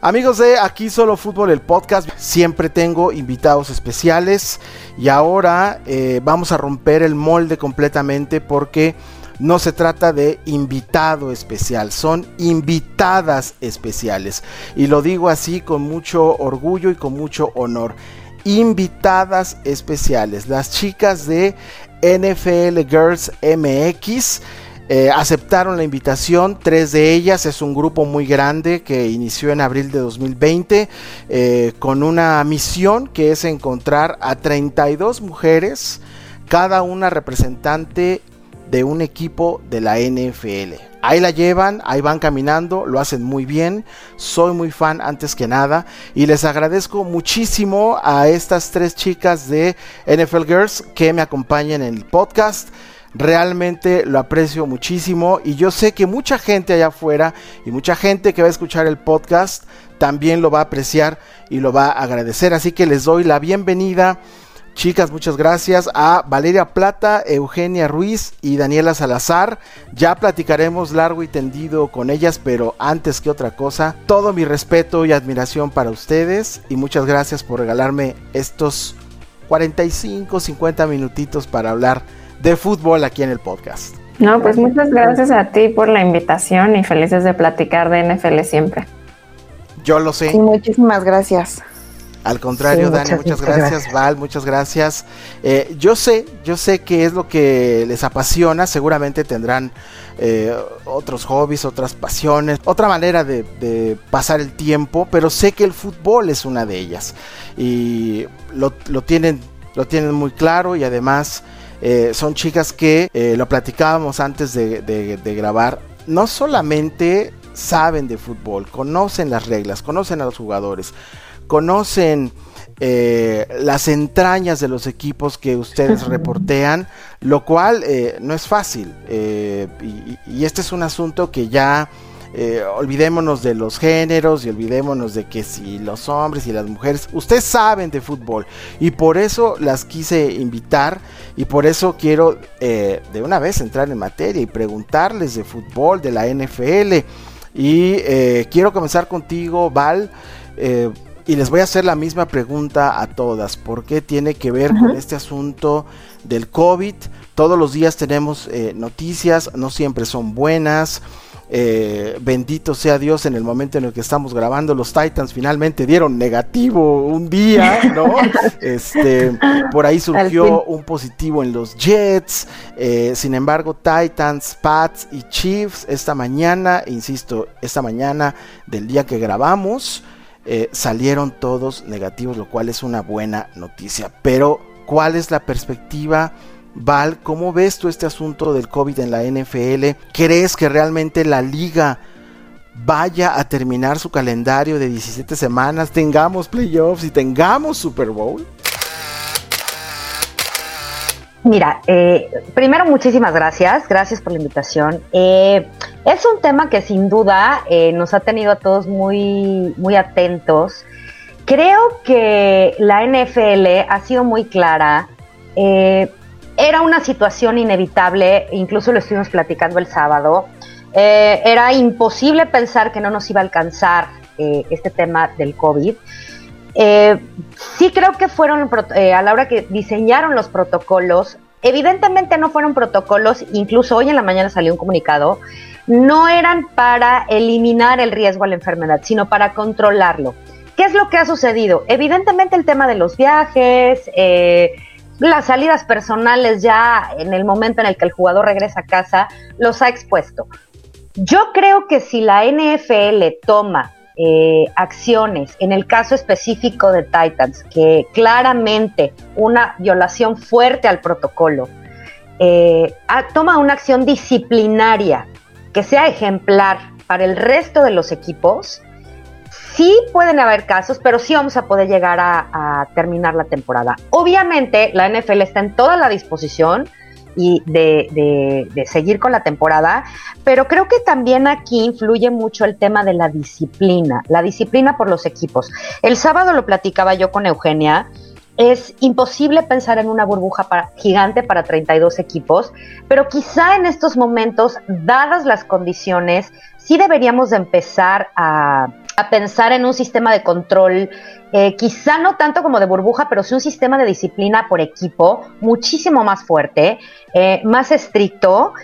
Amigos de Aquí Solo Fútbol, el podcast, siempre tengo invitados especiales y ahora eh, vamos a romper el molde completamente porque no se trata de invitado especial, son invitadas especiales. Y lo digo así con mucho orgullo y con mucho honor. Invitadas especiales, las chicas de NFL Girls MX eh, aceptaron la invitación, tres de ellas, es un grupo muy grande que inició en abril de 2020 eh, con una misión que es encontrar a 32 mujeres, cada una representante de un equipo de la NFL. Ahí la llevan, ahí van caminando, lo hacen muy bien. Soy muy fan antes que nada y les agradezco muchísimo a estas tres chicas de NFL Girls que me acompañan en el podcast. Realmente lo aprecio muchísimo y yo sé que mucha gente allá afuera y mucha gente que va a escuchar el podcast también lo va a apreciar y lo va a agradecer. Así que les doy la bienvenida. Chicas, muchas gracias a Valeria Plata, Eugenia Ruiz y Daniela Salazar. Ya platicaremos largo y tendido con ellas, pero antes que otra cosa, todo mi respeto y admiración para ustedes y muchas gracias por regalarme estos 45, 50 minutitos para hablar de fútbol aquí en el podcast. No, pues muchas gracias a ti por la invitación y felices de platicar de NFL siempre. Yo lo sé. muchísimas gracias. Al contrario, Dani, muchas, gracias. Val, muchas gracias. Eh, yo sé, yo sé que es lo que les apasiona, seguramente tendrán eh, otros hobbies, otras pasiones, otra manera de, pasar el tiempo, pero sé que el fútbol es una de ellas y lo, tienen, lo tienen muy claro y además eh, son chicas que, eh, lo platicábamos antes de, grabar, no solamente saben de fútbol, conocen las reglas, conocen a los jugadores, conocen eh, las entrañas de los equipos que ustedes reportean, lo cual no es fácil. y, este es un asunto que ya eh, olvidémonos de los géneros y olvidémonos de que si los hombres y las mujeres, ustedes saben de fútbol y por eso las quise invitar y por eso quiero eh, de una vez entrar en materia y preguntarles de fútbol, de la NFL y eh, quiero comenzar contigo, Val. y les voy a hacer la misma pregunta a todas. ¿Por qué tiene que ver con este asunto del COVID? Todos los días tenemos noticias, no siempre son buenas. Eh, bendito sea Dios en el momento en el que estamos grabando. Los Titans finalmente dieron negativo un día, ¿no? Este, por ahí surgió un positivo en los Jets. Eh, sin embargo, Titans, Pats y Chiefs esta mañana, insisto, esta mañana del día que grabamos, eh, salieron todos negativos, lo cual es una buena noticia. Pero, ¿cuál es la perspectiva? Val, ¿cómo ves tú este asunto del COVID en la NFL? ¿Crees que realmente la liga vaya a terminar su calendario de 17 semanas, tengamos playoffs y tengamos Super Bowl? Mira, eh, primero muchísimas gracias, gracias por la invitación. Eh, es un tema que sin duda eh, nos ha tenido a todos muy, muy atentos. Creo que la NFL ha sido muy clara era una situación inevitable, incluso lo estuvimos platicando el sábado. Eh, era imposible pensar que no nos iba a alcanzar eh, este tema del COVID. Eh, sí creo que fueron, a la hora que diseñaron los protocolos, evidentemente no fueron protocolos, incluso hoy en la mañana salió un comunicado, no eran para eliminar el riesgo a la enfermedad, sino para controlarlo. ¿Qué es lo que ha sucedido? Evidentemente el tema de los viajes, las salidas personales ya en el momento en el que el jugador regresa a casa los ha expuesto. Yo creo que si la NFL toma eh, acciones, en el caso específico de Titans, que claramente una violación fuerte al protocolo, eh, toma una acción disciplinaria que sea ejemplar para el resto de los equipos, sí pueden haber casos, pero sí vamos a poder llegar a, terminar la temporada. Obviamente, la NFL está en toda la disposición y de, seguir con la temporada, pero creo que también aquí influye mucho el tema de la disciplina, la disciplina por los equipos. El sábado lo platicaba yo con Eugenia. Es imposible pensar en una burbuja gigante para 32 equipos, pero quizá en estos momentos, dadas las condiciones, sí deberíamos de empezar a, a pensar en un sistema de control, eh, quizá no tanto como de burbuja, pero sí un sistema de disciplina por equipo muchísimo más fuerte, eh, más estricto.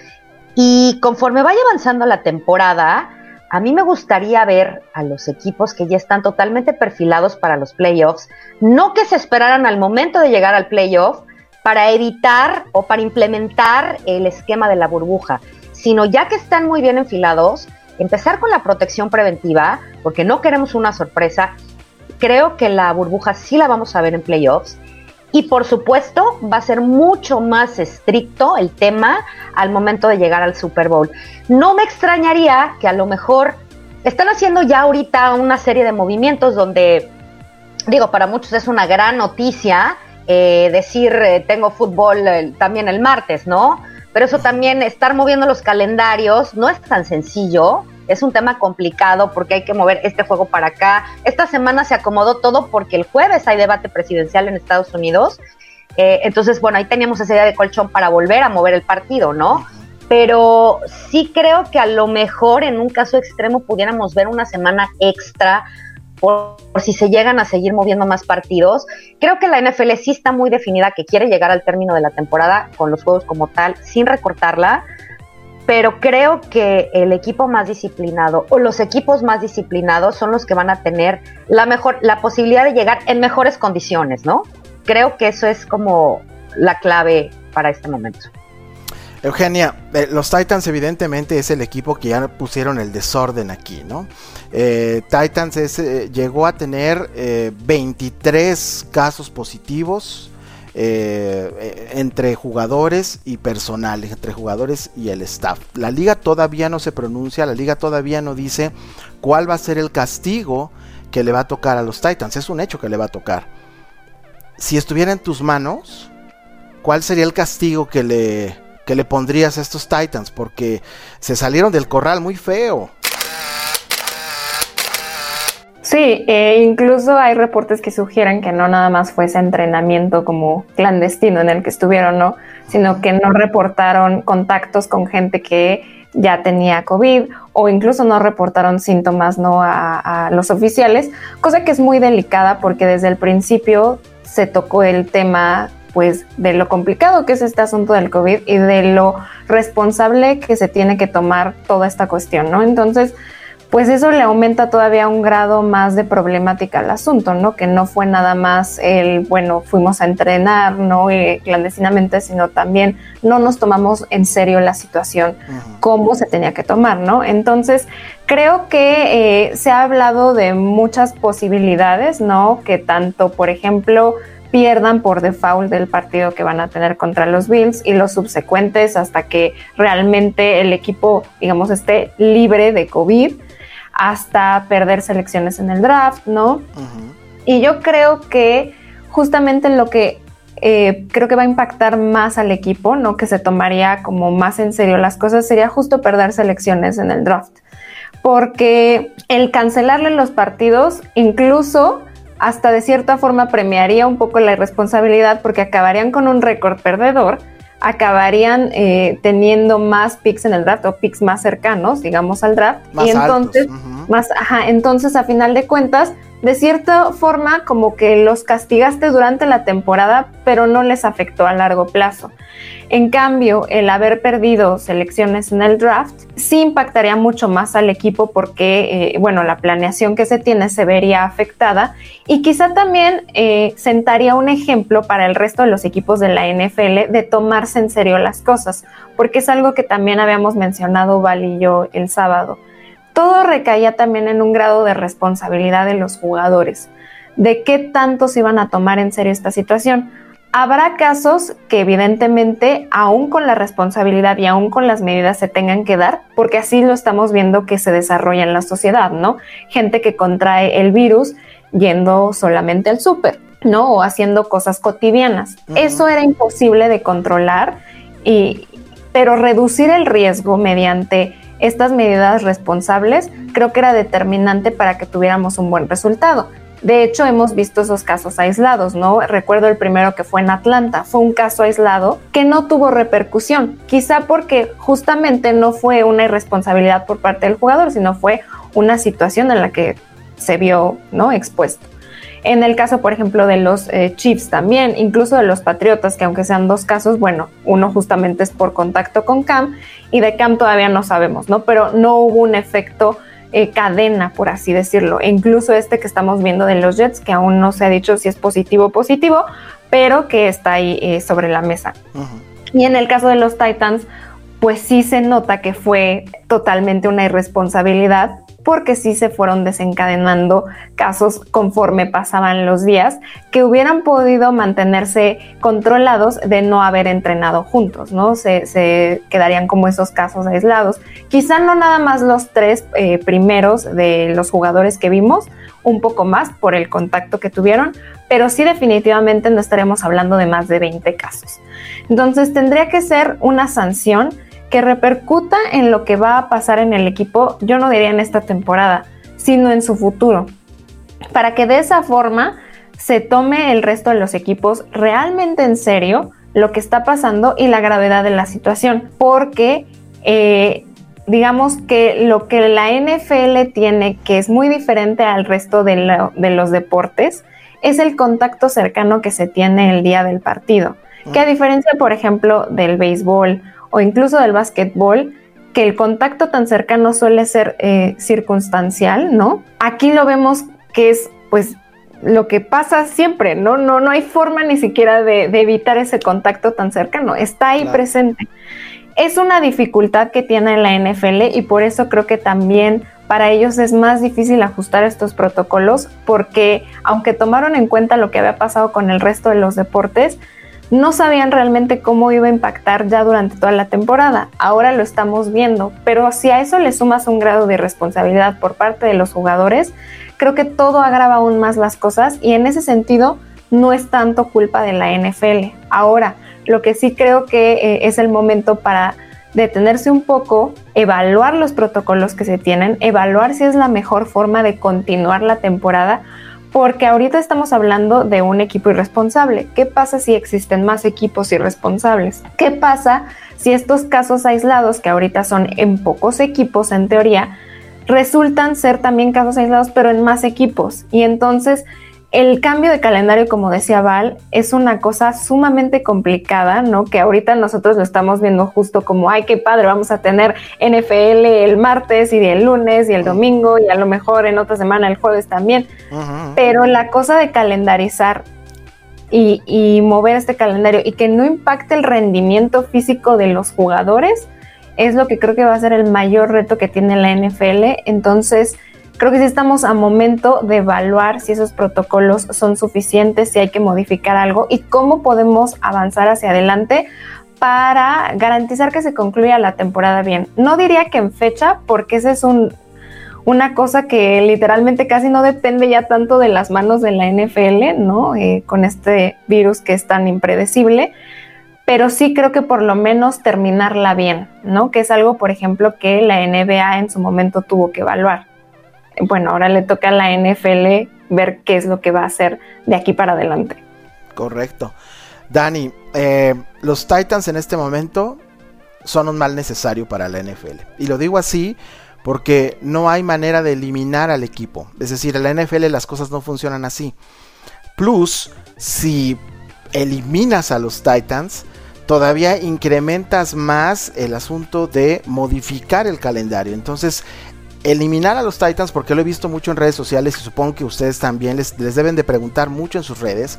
Y conforme vaya avanzando la temporada, a mí me gustaría ver a los equipos que ya están totalmente perfilados para los playoffs, no que se esperaran al momento de llegar al playoff para evitar o para implementar el esquema de la burbuja, sino ya que están muy bien enfilados, empezar con la protección preventiva, porque no queremos una sorpresa. Creo que la burbuja sí la vamos a ver en playoffs. Y por supuesto va a ser mucho más estricto el tema al momento de llegar al Super Bowl. No me extrañaría que a lo mejor están haciendo ya ahorita una serie de movimientos donde, digo, para muchos es una gran noticia eh, decir eh, tengo fútbol eh, también el martes, ¿no? Pero eso también, estar moviendo los calendarios no es tan sencillo, es un tema complicado porque hay que mover este juego para acá. Esta semana se acomodó todo porque el jueves hay debate presidencial en Estados Unidos. Eh, entonces, bueno, ahí teníamos esa idea de colchón para volver a mover el partido, ¿no? Pero sí creo que a lo mejor en un caso extremo pudiéramos ver una semana extra por, si se llegan a seguir moviendo más partidos. Creo que la NFL sí está muy definida que quiere llegar al término de la temporada con los juegos como tal, sin recortarla, pero creo que el equipo más disciplinado o los equipos más disciplinados son los que van a tener la mejor la posibilidad de llegar en mejores condiciones, ¿no? Creo que eso es como la clave para este momento. Eugenia, eh, los Titans evidentemente es el equipo que ya pusieron el desorden aquí, ¿no? Eh, Titans eh, llegó a tener 23 casos positivos entre jugadores y personal, entre jugadores y el staff. La liga todavía no se pronuncia, la liga todavía no dice cuál va a ser el castigo que le va a tocar a los Titans. Es un hecho que le va a tocar. Si estuviera en tus manos, ¿cuál sería el castigo que le que le pondrías a estos Titans? Porque se salieron del corral muy feo. Sí, e incluso hay reportes que sugieren que no nada más fue ese entrenamiento como clandestino en el que estuvieron, ¿no? Sino que no reportaron contactos con gente que ya tenía COVID o incluso no reportaron síntomas, ¿no? A los oficiales, cosa que es muy delicada porque desde el principio se tocó el tema pues de lo complicado que es este asunto del COVID y de lo responsable que se tiene que tomar toda esta cuestión, ¿no? Entonces, pues eso le aumenta todavía un grado más de problemática al asunto, ¿no? Que no fue nada más el, bueno, fuimos a entrenar, ¿no? Y clandestinamente, sino también no nos tomamos en serio la situación como se tenía que tomar, ¿no? Entonces, creo que eh, se ha hablado de muchas posibilidades, ¿no? Que tanto, por ejemplo, pierdan por default del partido que van a tener contra los Bills y los subsecuentes hasta que realmente el equipo, digamos, esté libre de COVID, hasta perder selecciones en el draft, ¿no? Y yo creo que justamente lo que eh, creo que va a impactar más al equipo, ¿no? Que se tomaría como más en serio las cosas, sería justo perder selecciones en el draft. Porque el cancelarle los partidos, incluso hasta de cierta forma premiaría un poco la irresponsabilidad porque acabarían con un récord perdedor, acabarían eh, teniendo más picks en el draft o picks más cercanos, digamos, al draft. y entonces, más, ajá, entonces a final de cuentas, de cierta forma como que los castigaste durante la temporada, pero no les afectó a largo plazo. En cambio, el haber perdido selecciones en el draft sí impactaría mucho más al equipo porque, eh, bueno, la planeación que se tiene se vería afectada y quizá también eh, sentaría un ejemplo para el resto de los equipos de la NFL de tomarse en serio las cosas, porque es algo que también habíamos mencionado Val y yo el sábado todo recaía también en un grado de responsabilidad de los jugadores, de qué tanto se iban a tomar en serio esta situación. Habrá casos que evidentemente, aún con la responsabilidad y aún con las medidas se tengan que dar, porque así lo estamos viendo que se desarrolla en la sociedad, ¿no? Gente que contrae el virus yendo solamente al súper, ¿no? O haciendo cosas cotidianas. Eso era imposible de controlar, y, pero reducir el riesgo mediante estas medidas responsables creo que era determinante para que tuviéramos un buen resultado. De hecho, hemos visto esos casos aislados, ¿no? Recuerdo el primero que fue en Atlanta, fue un caso aislado que no tuvo repercusión, quizá porque justamente no fue una irresponsabilidad por parte del jugador, sino fue una situación en la que se vio ¿no? expuesto. En el caso, por ejemplo, de los eh, Chiefs también, incluso de los Patriotas, que aunque sean dos casos, bueno, uno justamente es por contacto con Cam y de Cam todavía no sabemos, ¿no? Pero no hubo un efecto eh, cadena, por así decirlo. E incluso este que estamos viendo de los Jets, que aún no se ha dicho si es positivo o positivo, pero que está ahí eh, sobre la mesa. Y en el caso de los Titans, pues sí se nota que fue totalmente una irresponsabilidad porque sí se fueron desencadenando casos conforme pasaban los días que hubieran podido mantenerse controlados de no haber entrenado juntos, ¿no? Se, quedarían como esos casos aislados. Quizá no nada más los tres eh, primeros de los jugadores que vimos, un poco más por el contacto que tuvieron, pero sí definitivamente no estaremos hablando de más de 20 casos. Entonces tendría que ser una sanción que repercuta en lo que va a pasar en el equipo, yo no diría en esta temporada, sino en su futuro, para que de esa forma se tome el resto de los equipos realmente en serio lo que está pasando y la gravedad de la situación, porque eh, digamos que lo que la NFL tiene, que es muy diferente al resto de, de, los deportes, es el contacto cercano que se tiene el día del partido. Que a diferencia, por ejemplo, del béisbol o incluso del básquetbol, que el contacto tan cercano suele ser eh, circunstancial, ¿no? Aquí lo vemos que es pues lo que pasa siempre, ¿no? No, no hay forma ni siquiera de, evitar ese contacto tan cercano, está ahí presente. Es una dificultad que tiene la NFL y por eso creo que también para ellos es más difícil ajustar estos protocolos porque aunque tomaron en cuenta lo que había pasado con el resto de los deportes, no sabían realmente cómo iba a impactar ya durante toda la temporada. Ahora lo estamos viendo, pero si a eso le sumas un grado de responsabilidad por parte de los jugadores, creo que todo agrava aún más las cosas y en ese sentido no es tanto culpa de la NFL. Ahora, lo que sí creo que eh, es el momento para detenerse un poco, evaluar los protocolos que se tienen, evaluar si es la mejor forma de continuar la temporada, porque ahorita estamos hablando de un equipo irresponsable. ¿Qué pasa si existen más equipos irresponsables? ¿Qué pasa si estos casos aislados, que ahorita son en pocos equipos en teoría, resultan ser también casos aislados, pero en más equipos? Y entonces el cambio de calendario, como decía Val, es una cosa sumamente complicada, ¿no? Que ahorita nosotros lo estamos viendo justo como, ay, qué padre, vamos a tener NFL el martes y el lunes y el domingo y a lo mejor en otra semana el jueves también. Pero la cosa de calendarizar y, y mover este calendario y que no impacte el rendimiento físico de los jugadores es lo que creo que va a ser el mayor reto que tiene la NFL. Entonces, Creo que sí estamos a momento de evaluar si esos protocolos son suficientes, si hay que modificar algo y cómo podemos avanzar hacia adelante para garantizar que se concluya la temporada bien. No diría que en fecha, porque esa es un, una cosa que literalmente casi no depende ya tanto de las manos de la NFL, ¿no? Eh, con este virus que es tan impredecible, pero sí creo que por lo menos terminarla bien, ¿no? Que es algo, por ejemplo, que la NBA en su momento tuvo que evaluar bueno, ahora le toca a la NFL ver qué es lo que va a hacer de aquí para adelante. Correcto. Dani, eh, los Titans en este momento son un mal necesario para la NFL. Y lo digo así porque no hay manera de eliminar al equipo. Es decir, en la NFL las cosas no funcionan así. Plus, si eliminas a los Titans, todavía incrementas más el asunto de modificar el calendario. Entonces, eliminar a los Titans, porque lo he visto mucho en redes sociales y supongo que ustedes también les, deben de preguntar mucho en sus redes.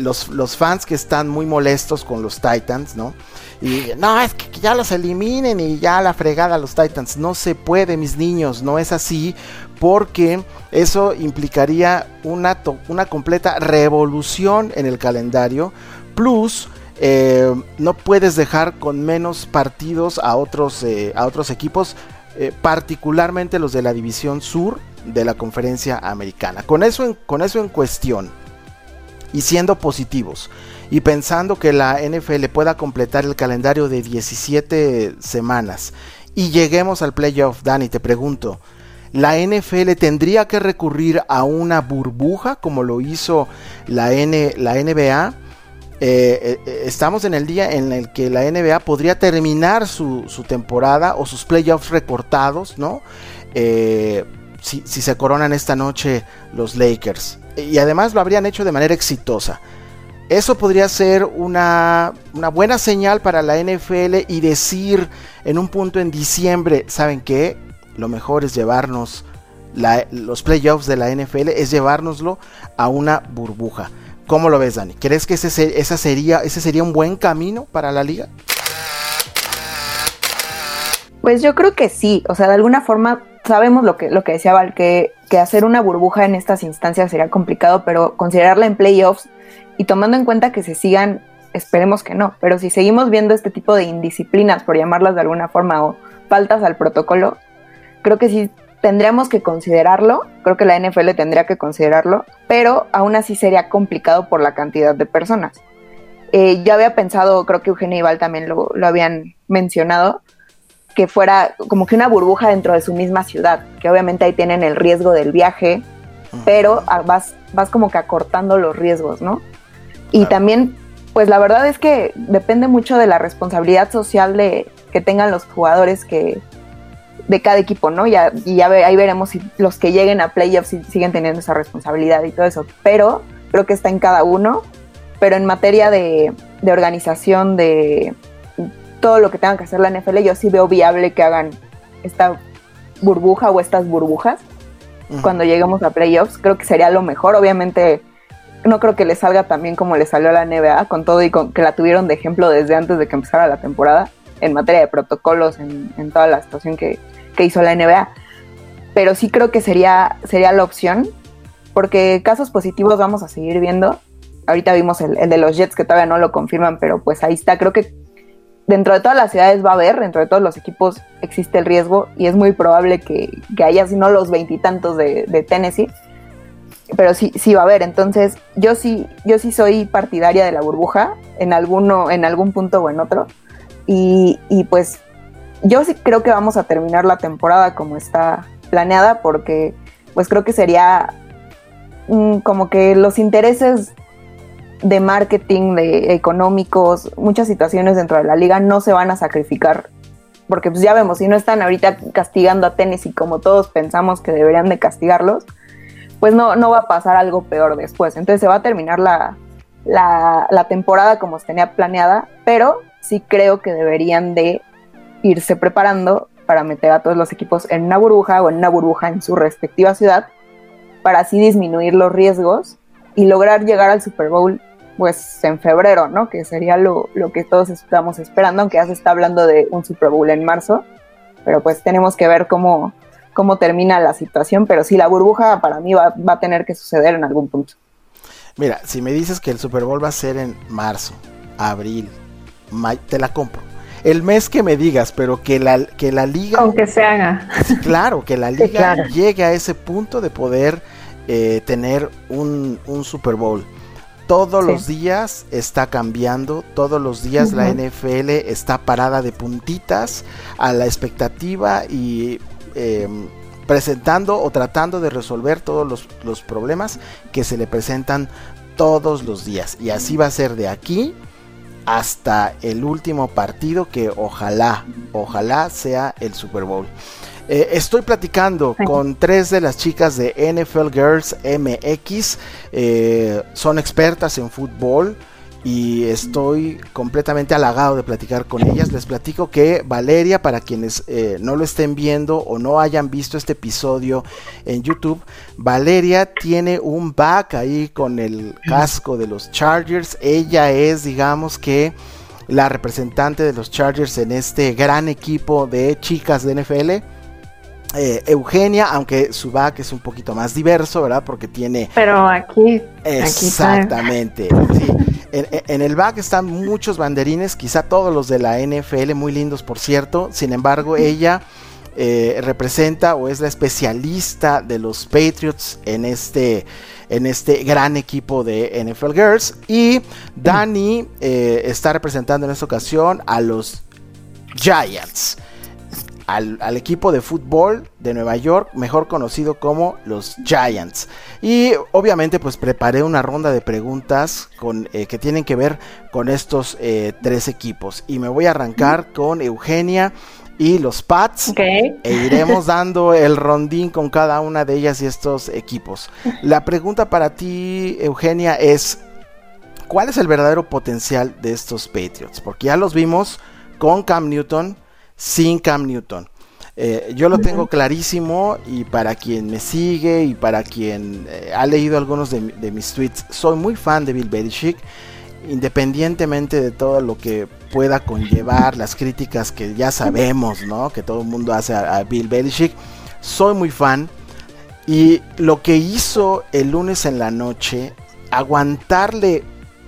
los, fans que están muy molestos con los Titans, ¿no? Y no, es que ya los eliminen y ya la fregada a los Titans. No se puede, mis niños, no es así, porque eso implicaría una, una completa revolución en el calendario. Plus, eh, no puedes dejar con menos partidos a otros, eh, a otros equipos eh, particularmente los de la División Sur de la Conferencia Americana. Con eso, en, con eso en cuestión, y siendo positivos, y pensando que la NFL pueda completar el calendario de 17 semanas, y lleguemos al playoff, Dani, te pregunto, ¿la NFL tendría que recurrir a una burbuja como lo hizo la, N, la NBA? Eh, eh, estamos en el día en el que la NBA podría terminar su, temporada o sus playoffs recortados, ¿no? Eh, si, se coronan esta noche los Lakers. Y además lo habrían hecho de manera exitosa. Eso podría ser una, una, buena señal para la NFL y decir en un punto en diciembre, ¿saben qué? Lo mejor es llevarnos los playoffs de la NFL, es llevárnoslo a una burbuja. ¿Cómo lo ves, Dani? ¿Crees que ese, sería, ese sería un buen camino para la liga? Pues yo creo que sí, o sea, de alguna forma sabemos lo que, lo que decía Val, que, que hacer una burbuja en estas instancias sería complicado, pero considerarla en playoffs y tomando en cuenta que se sigan, esperemos que no, pero si seguimos viendo este tipo de indisciplinas, por llamarlas de alguna forma, o faltas al protocolo, creo que sí tendríamos que considerarlo, creo que la NFL tendría que considerarlo, pero aún así sería complicado por la cantidad de personas. Eh, yo había pensado, creo que Eugenio y Val también lo, lo habían mencionado, que fuera como que una burbuja dentro de su misma ciudad, que obviamente ahí tienen el riesgo del viaje, pero vas, vas como que acortando los riesgos, ¿no? Y también, pues la verdad es que depende mucho de la responsabilidad social de, que tengan los jugadores que de cada equipo, ¿no? Ya, y ya ahí veremos si los que lleguen a playoffs siguen teniendo esa responsabilidad y todo eso. Pero creo que está en cada uno. Pero en materia de, de organización, de todo lo que tenga que hacer la NFL, yo sí veo viable que hagan esta burbuja o estas burbujas cuando lleguemos a playoffs. Creo que sería lo mejor. Obviamente no creo que le salga tan bien como le salió a la NBA, con todo y con que la tuvieron de ejemplo desde antes de que empezara la temporada, en materia de protocolos, en, toda la situación que, hizo la NBA. Pero sí creo que sería, sería la opción, porque casos positivos vamos a seguir viendo. Ahorita vimos el, de los Jets que todavía no lo confirman, pero pues ahí está. Creo que dentro de todas las ciudades va a haber, dentro de todos los equipos existe el riesgo y es muy probable que, haya, si no los veintitantos de, de Tennessee, pero sí, sí va a haber. Entonces, yo sí, yo sí soy partidaria de la burbuja en alguno, en algún punto o en otro. Y, pues yo sí creo que vamos a terminar la temporada como está planeada, porque pues creo que sería mm, como que los intereses de marketing, de económicos, muchas situaciones dentro de la liga no se van a sacrificar. Porque pues ya vemos, si no están ahorita castigando a Tennessee como todos pensamos que deberían de castigarlos, pues no, no va a pasar algo peor después. Entonces se va a terminar la, la, temporada como se tenía planeada, pero sí creo que deberían de irse preparando para meter a todos los equipos en una burbuja o en una burbuja en su respectiva ciudad para así disminuir los riesgos y lograr llegar al Super Bowl pues en febrero, ¿no? Que sería lo, lo que todos estamos esperando, aunque ya se está hablando de un Super Bowl en marzo, pero pues tenemos que ver cómo, cómo termina la situación, pero sí, la burbuja para mí va, a tener que suceder en algún punto. Mira, si me dices que el Super Bowl va a ser en marzo, abril, te la compro. El mes que me digas, pero que la, que la liga... Aunque se haga. claro, que la liga llegue a ese punto de poder eh, tener un, un Super Bowl todos los días está cambiando, todos los días la NFL está parada de puntitas a la expectativa y Em, presentando o tratando de resolver todos los, problemas que se le presentan todos los días. Y así va a ser de aquí hasta el último partido que ojalá, ojalá sea el Super Bowl. Eh, estoy platicando con tres de las chicas de NFL Girls MX. Eh, son expertas en fútbol y estoy completamente halagado de platicar con ellas. Les platico que Valeria, para quienes eh, no lo estén viendo o no hayan visto este episodio en YouTube, Valeria tiene un back ahí con el casco de los Chargers. Ella es, digamos que, la representante de los Chargers en este gran equipo de chicas de NFL. Eh, Eugenia, aunque su back es un poquito más diverso, ¿verdad? Porque tiene... Pero aquí... Exactamente. sí. En, el back están muchos banderines, quizá todos los de la NFL, muy lindos por cierto. Sin embargo, ella eh, representa o es la especialista de los Patriots en este, en este gran equipo de NFL Girls. Y Dani eh, está representando en esta ocasión a los Giants al, equipo de fútbol de Nueva York, mejor conocido como los Giants. Y obviamente pues preparé una ronda de preguntas con, eh, que tienen que ver con estos eh, tres equipos. Y me voy a arrancar con Eugenia. y los Pats. E iremos dando el rondín con cada una de ellas y estos equipos. La pregunta para ti, Eugenia, es: ¿cuál es el verdadero potencial de estos Patriots? Porque ya los vimos con Cam Newton, sin Cam Newton. Eh, yo lo tengo clarísimo y para quien me sigue y para quien eh, ha leído algunos de, mis tweets, soy muy fan de Bill Belichick, independientemente de todo lo que pueda conllevar, las críticas que ya sabemos, ¿no? Que todo el mundo hace a, Bill Belichick, soy muy fan y lo que hizo el lunes en la noche, aguantarle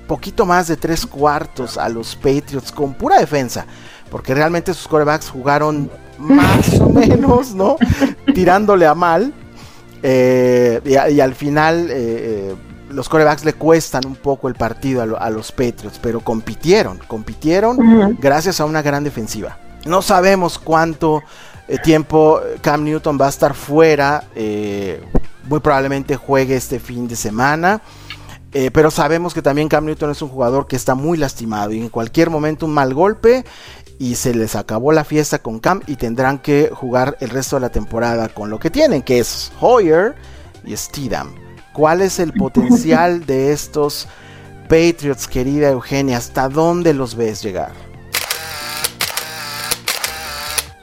poquito más de tres cuartos a los Patriots con pura defensa, porque realmente sus corebacks jugaron más o menos, ¿no? Tirándole a mal. Eh, y, al final eh, eh, los corebacks le cuestan un poco el partido a, los Patriots, pero compitieron, compitieron gracias a una gran defensiva. No sabemos cuánto tiempo Cam Newton va a estar fuera, muy probablemente juegue este fin de semana. pero sabemos que también Cam Newton es un jugador que está muy lastimado y en cualquier momento un mal golpe y se les acabó la fiesta con Cam y tendrán que jugar el resto de la temporada con lo que tienen, que es Hoyer y Steedham. ¿Cuál es el potencial de estos Patriots, querida Eugenia? ¿Hasta dónde los ves llegar?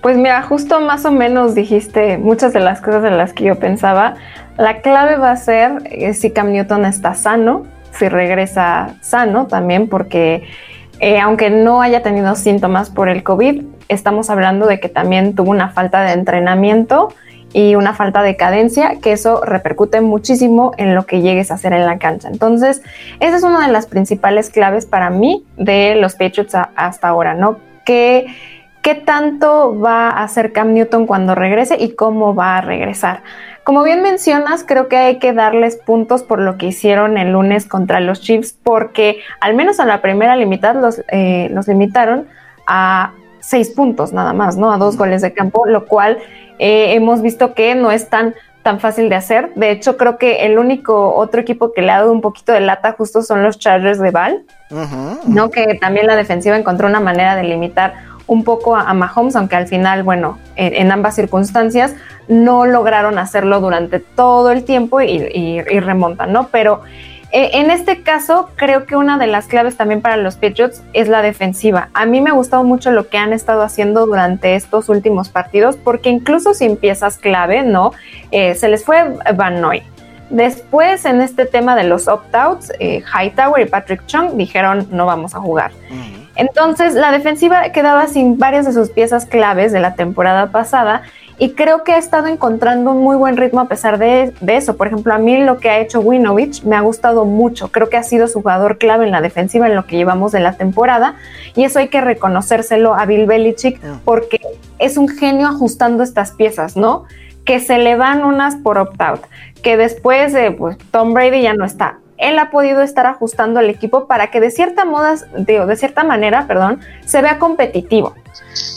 Pues mira, justo más o menos dijiste muchas de las cosas en las que yo pensaba. La clave va a ser eh, si Cam Newton está sano, si regresa sano también, porque eh, aunque no haya tenido síntomas por el COVID, estamos hablando de que también tuvo una falta de entrenamiento y una falta de cadencia, que eso repercute muchísimo en lo que llegues a hacer en la cancha. Entonces, esa es una de las principales claves para mí de los Patriots hasta ahora, ¿no? ¿Qué, ¿Qué tanto va a hacer Cam Newton cuando regrese y cómo va a regresar? Como bien mencionas, creo que hay que darles puntos por lo que hicieron el lunes contra los Chiefs, porque al menos a la primera mitad los, eh, los limitaron a seis puntos nada más, ¿no? A dos goles de campo, lo cual eh, hemos visto que no es tan, tan fácil de hacer. De hecho, creo que el único otro equipo que le ha dado un poquito de lata justo son los Chargers de Val, ¿no? Que también la defensiva encontró una manera de limitar un poco a, Mahomes, aunque al final, bueno, en, ambas circunstancias no lograron hacerlo durante todo el tiempo y, remontan, ¿no? Pero eh, en este caso, creo que una de las claves también para los Patriots es la defensiva. A mí me ha gustado mucho lo que han estado haciendo durante estos últimos partidos, porque incluso sin piezas clave, ¿no? Eh, se les fue Van Noy. Después, en este tema de los opt-outs, eh, Hightower y Patrick Chung dijeron no vamos a jugar. Entonces, la defensiva quedaba sin varias de sus piezas claves de la temporada pasada y creo que ha estado encontrando un muy buen ritmo a pesar de, eso. Por ejemplo, a mí lo que ha hecho Winovich me ha gustado mucho. Creo que ha sido su jugador clave en la defensiva en lo que llevamos de la temporada y eso hay que reconocérselo a Bill Belichick porque es un genio ajustando estas piezas, ¿no? Que se le van unas por opt-out, que después pues, Tom Brady ya no está él ha podido estar ajustando al equipo para que de cierta moda, de, de cierta manera, perdón, se vea competitivo.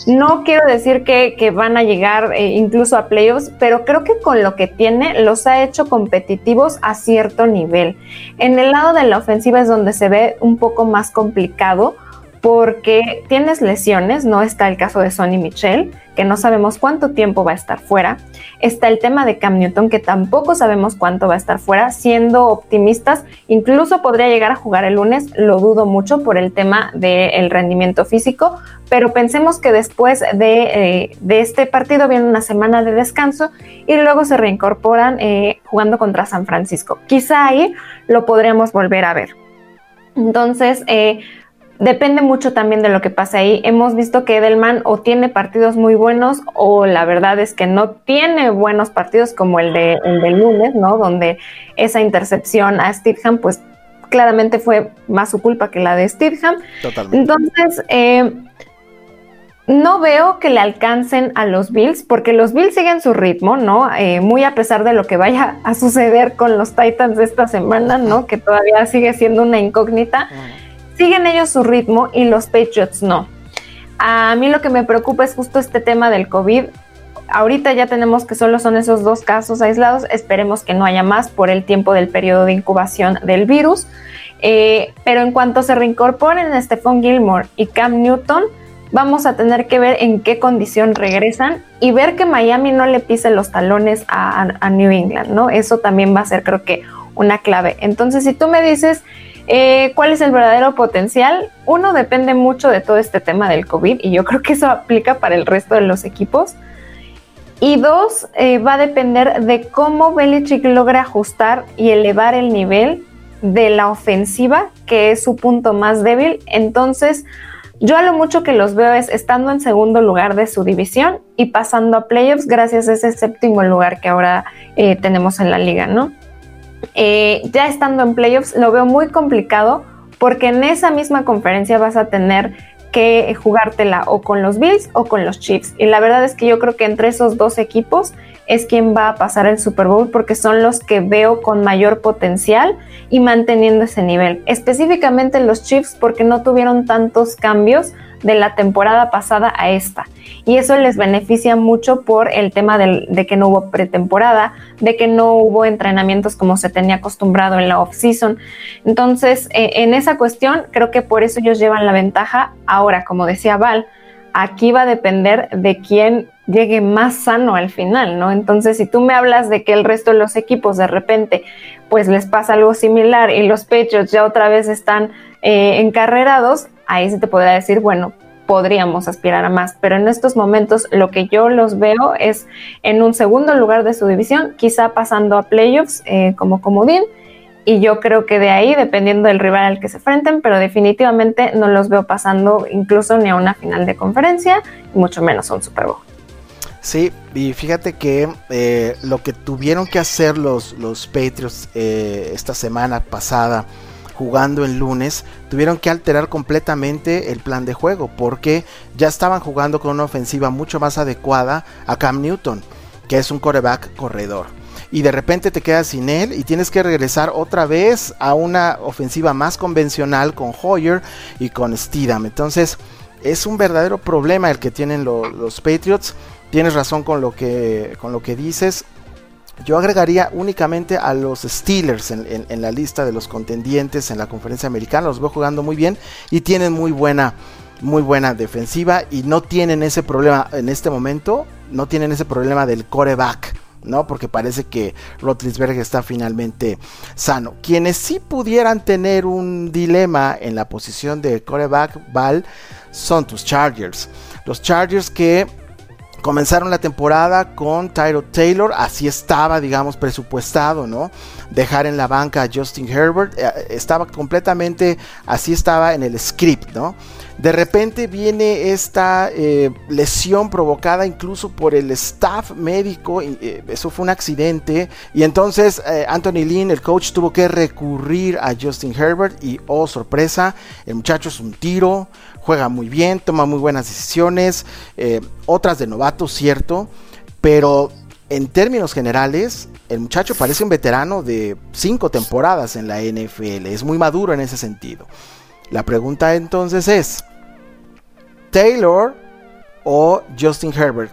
No quiero decir que, van a llegar eh, incluso a playoffs, pero creo que con lo que tiene los ha hecho competitivos a cierto nivel. En el lado de la ofensiva es donde se ve un poco más complicado porque tienes lesiones, no está el caso de Sonny Michel, que no sabemos cuánto tiempo va a estar fuera. Está el tema de Cam Newton, que tampoco sabemos cuánto va a estar fuera. Siendo optimistas, incluso podría llegar a jugar el lunes, lo dudo mucho por el tema del rendimiento físico, pero pensemos que después eh, de, este partido viene una semana de descanso y luego se reincorporan eh, jugando contra San Francisco. Quizá ahí lo podríamos volver a ver. Entonces, eh, depende mucho también de lo que pasa ahí. Hemos visto que Edelman o tiene partidos muy buenos o la verdad es que no tiene buenos partidos como el, de, el del lunes, ¿no? Donde esa intercepción a Steedham, pues claramente fue más su culpa que la de Steedham. Totalmente. Entonces, eh, no veo que le alcancen a los Bills, porque los Bills siguen su ritmo, ¿no? Eh, muy a pesar de lo que vaya a suceder con los Titans de esta semana, ¿no? Que todavía sigue siendo una incógnita siguen ellos su ritmo y los Patriots no. A mí lo que me preocupa es justo este tema del COVID. Ahorita ya tenemos que solo son esos dos casos aislados. Esperemos que no haya más por el tiempo del periodo de incubación del virus. Eh, pero en cuanto se reincorporen Stephon Gilmore y Cam Newton, vamos a tener que ver en qué condición regresan y ver que Miami no le pise los talones a, New England, ¿no? Eso también va a ser creo que una clave. Entonces, si tú me dices eh, cuál es el verdadero potencial, uno depende mucho de todo este tema del COVID y yo creo que eso aplica para el resto de los equipos. Y dos, eh, va a depender de cómo Belichick logra ajustar y elevar el nivel de la ofensiva, que es su punto más débil. Entonces, yo a lo mucho que los veo es estando en segundo lugar de su división y pasando a playoffs gracias a ese séptimo lugar que ahora eh, tenemos en la liga, ¿no? Eh, ya estando en playoffs lo veo muy complicado porque en esa misma conferencia vas a tener que jugártela o con los Bills o con los Chiefs. Y la verdad es que yo creo que entre esos dos equipos es quien va a pasar el Super Bowl porque son los que veo con mayor potencial y manteniendo ese nivel. Específicamente los Chiefs porque no tuvieron tantos cambios de la temporada pasada a esta. Y eso les beneficia mucho por el tema de que no hubo pretemporada, de que no hubo entrenamientos como se tenía acostumbrado en la off-season. Entonces, eh, en esa cuestión, creo que por eso ellos llevan la ventaja. Ahora, como decía Val, aquí va a depender de quién llegue más sano al final, ¿no? Entonces, si tú me hablas de que el resto de los equipos de repente, pues les pasa algo similar y los pechos ya otra vez están eh, encarrerados, ahí se te podría decir, bueno, podríamos aspirar a más, pero en estos momentos lo que yo los veo es en un segundo lugar de su división, quizá pasando a playoffs eh, como comodín, y yo creo que de ahí, dependiendo del rival al que se enfrenten, pero definitivamente no los veo pasando incluso ni a una final de conferencia, y mucho menos a un Super Bowl. Sí, y fíjate que eh, lo que tuvieron que hacer los, los Patriots eh, esta semana pasada, jugando el lunes, tuvieron que alterar completamente el plan de juego porque ya estaban jugando con una ofensiva mucho más adecuada a Cam Newton, que es un coreback corredor. Y de repente te quedas sin él y tienes que regresar otra vez a una ofensiva más convencional con Hoyer y con Steedham. Entonces es un verdadero problema el que tienen los Patriots. Tienes razón con lo que, con lo que dices. Yo agregaría únicamente a los Steelers en, la lista de los contendientes en la conferencia americana. Los veo jugando muy bien y tienen muy buena, muy buena defensiva y no tienen ese problema en este momento. No tienen ese problema del coreback. ¿no? Porque parece que Rotlisberg está finalmente sano. Quienes sí pudieran tener un dilema en la posición de coreback Val son tus Chargers. Los Chargers que Comenzaron la temporada con Tyro Taylor, así estaba, digamos, presupuestado, ¿no? Dejar en la banca a Justin Herbert, eh, estaba completamente, así estaba en el script, ¿no? De repente viene esta eh, lesión provocada incluso por el staff médico, eh, eso fue un accidente, y entonces Anthony Lynn, el coach, tuvo que recurrir a Justin Herbert y, oh sorpresa, el muchacho es un tiro, juega muy bien, toma muy buenas decisiones, otras de novato, cierto, pero en términos generales, el muchacho parece un veterano de cinco temporadas en la NFL, es muy maduro en ese sentido. La pregunta entonces es, ¿Taylor o Justin Herbert?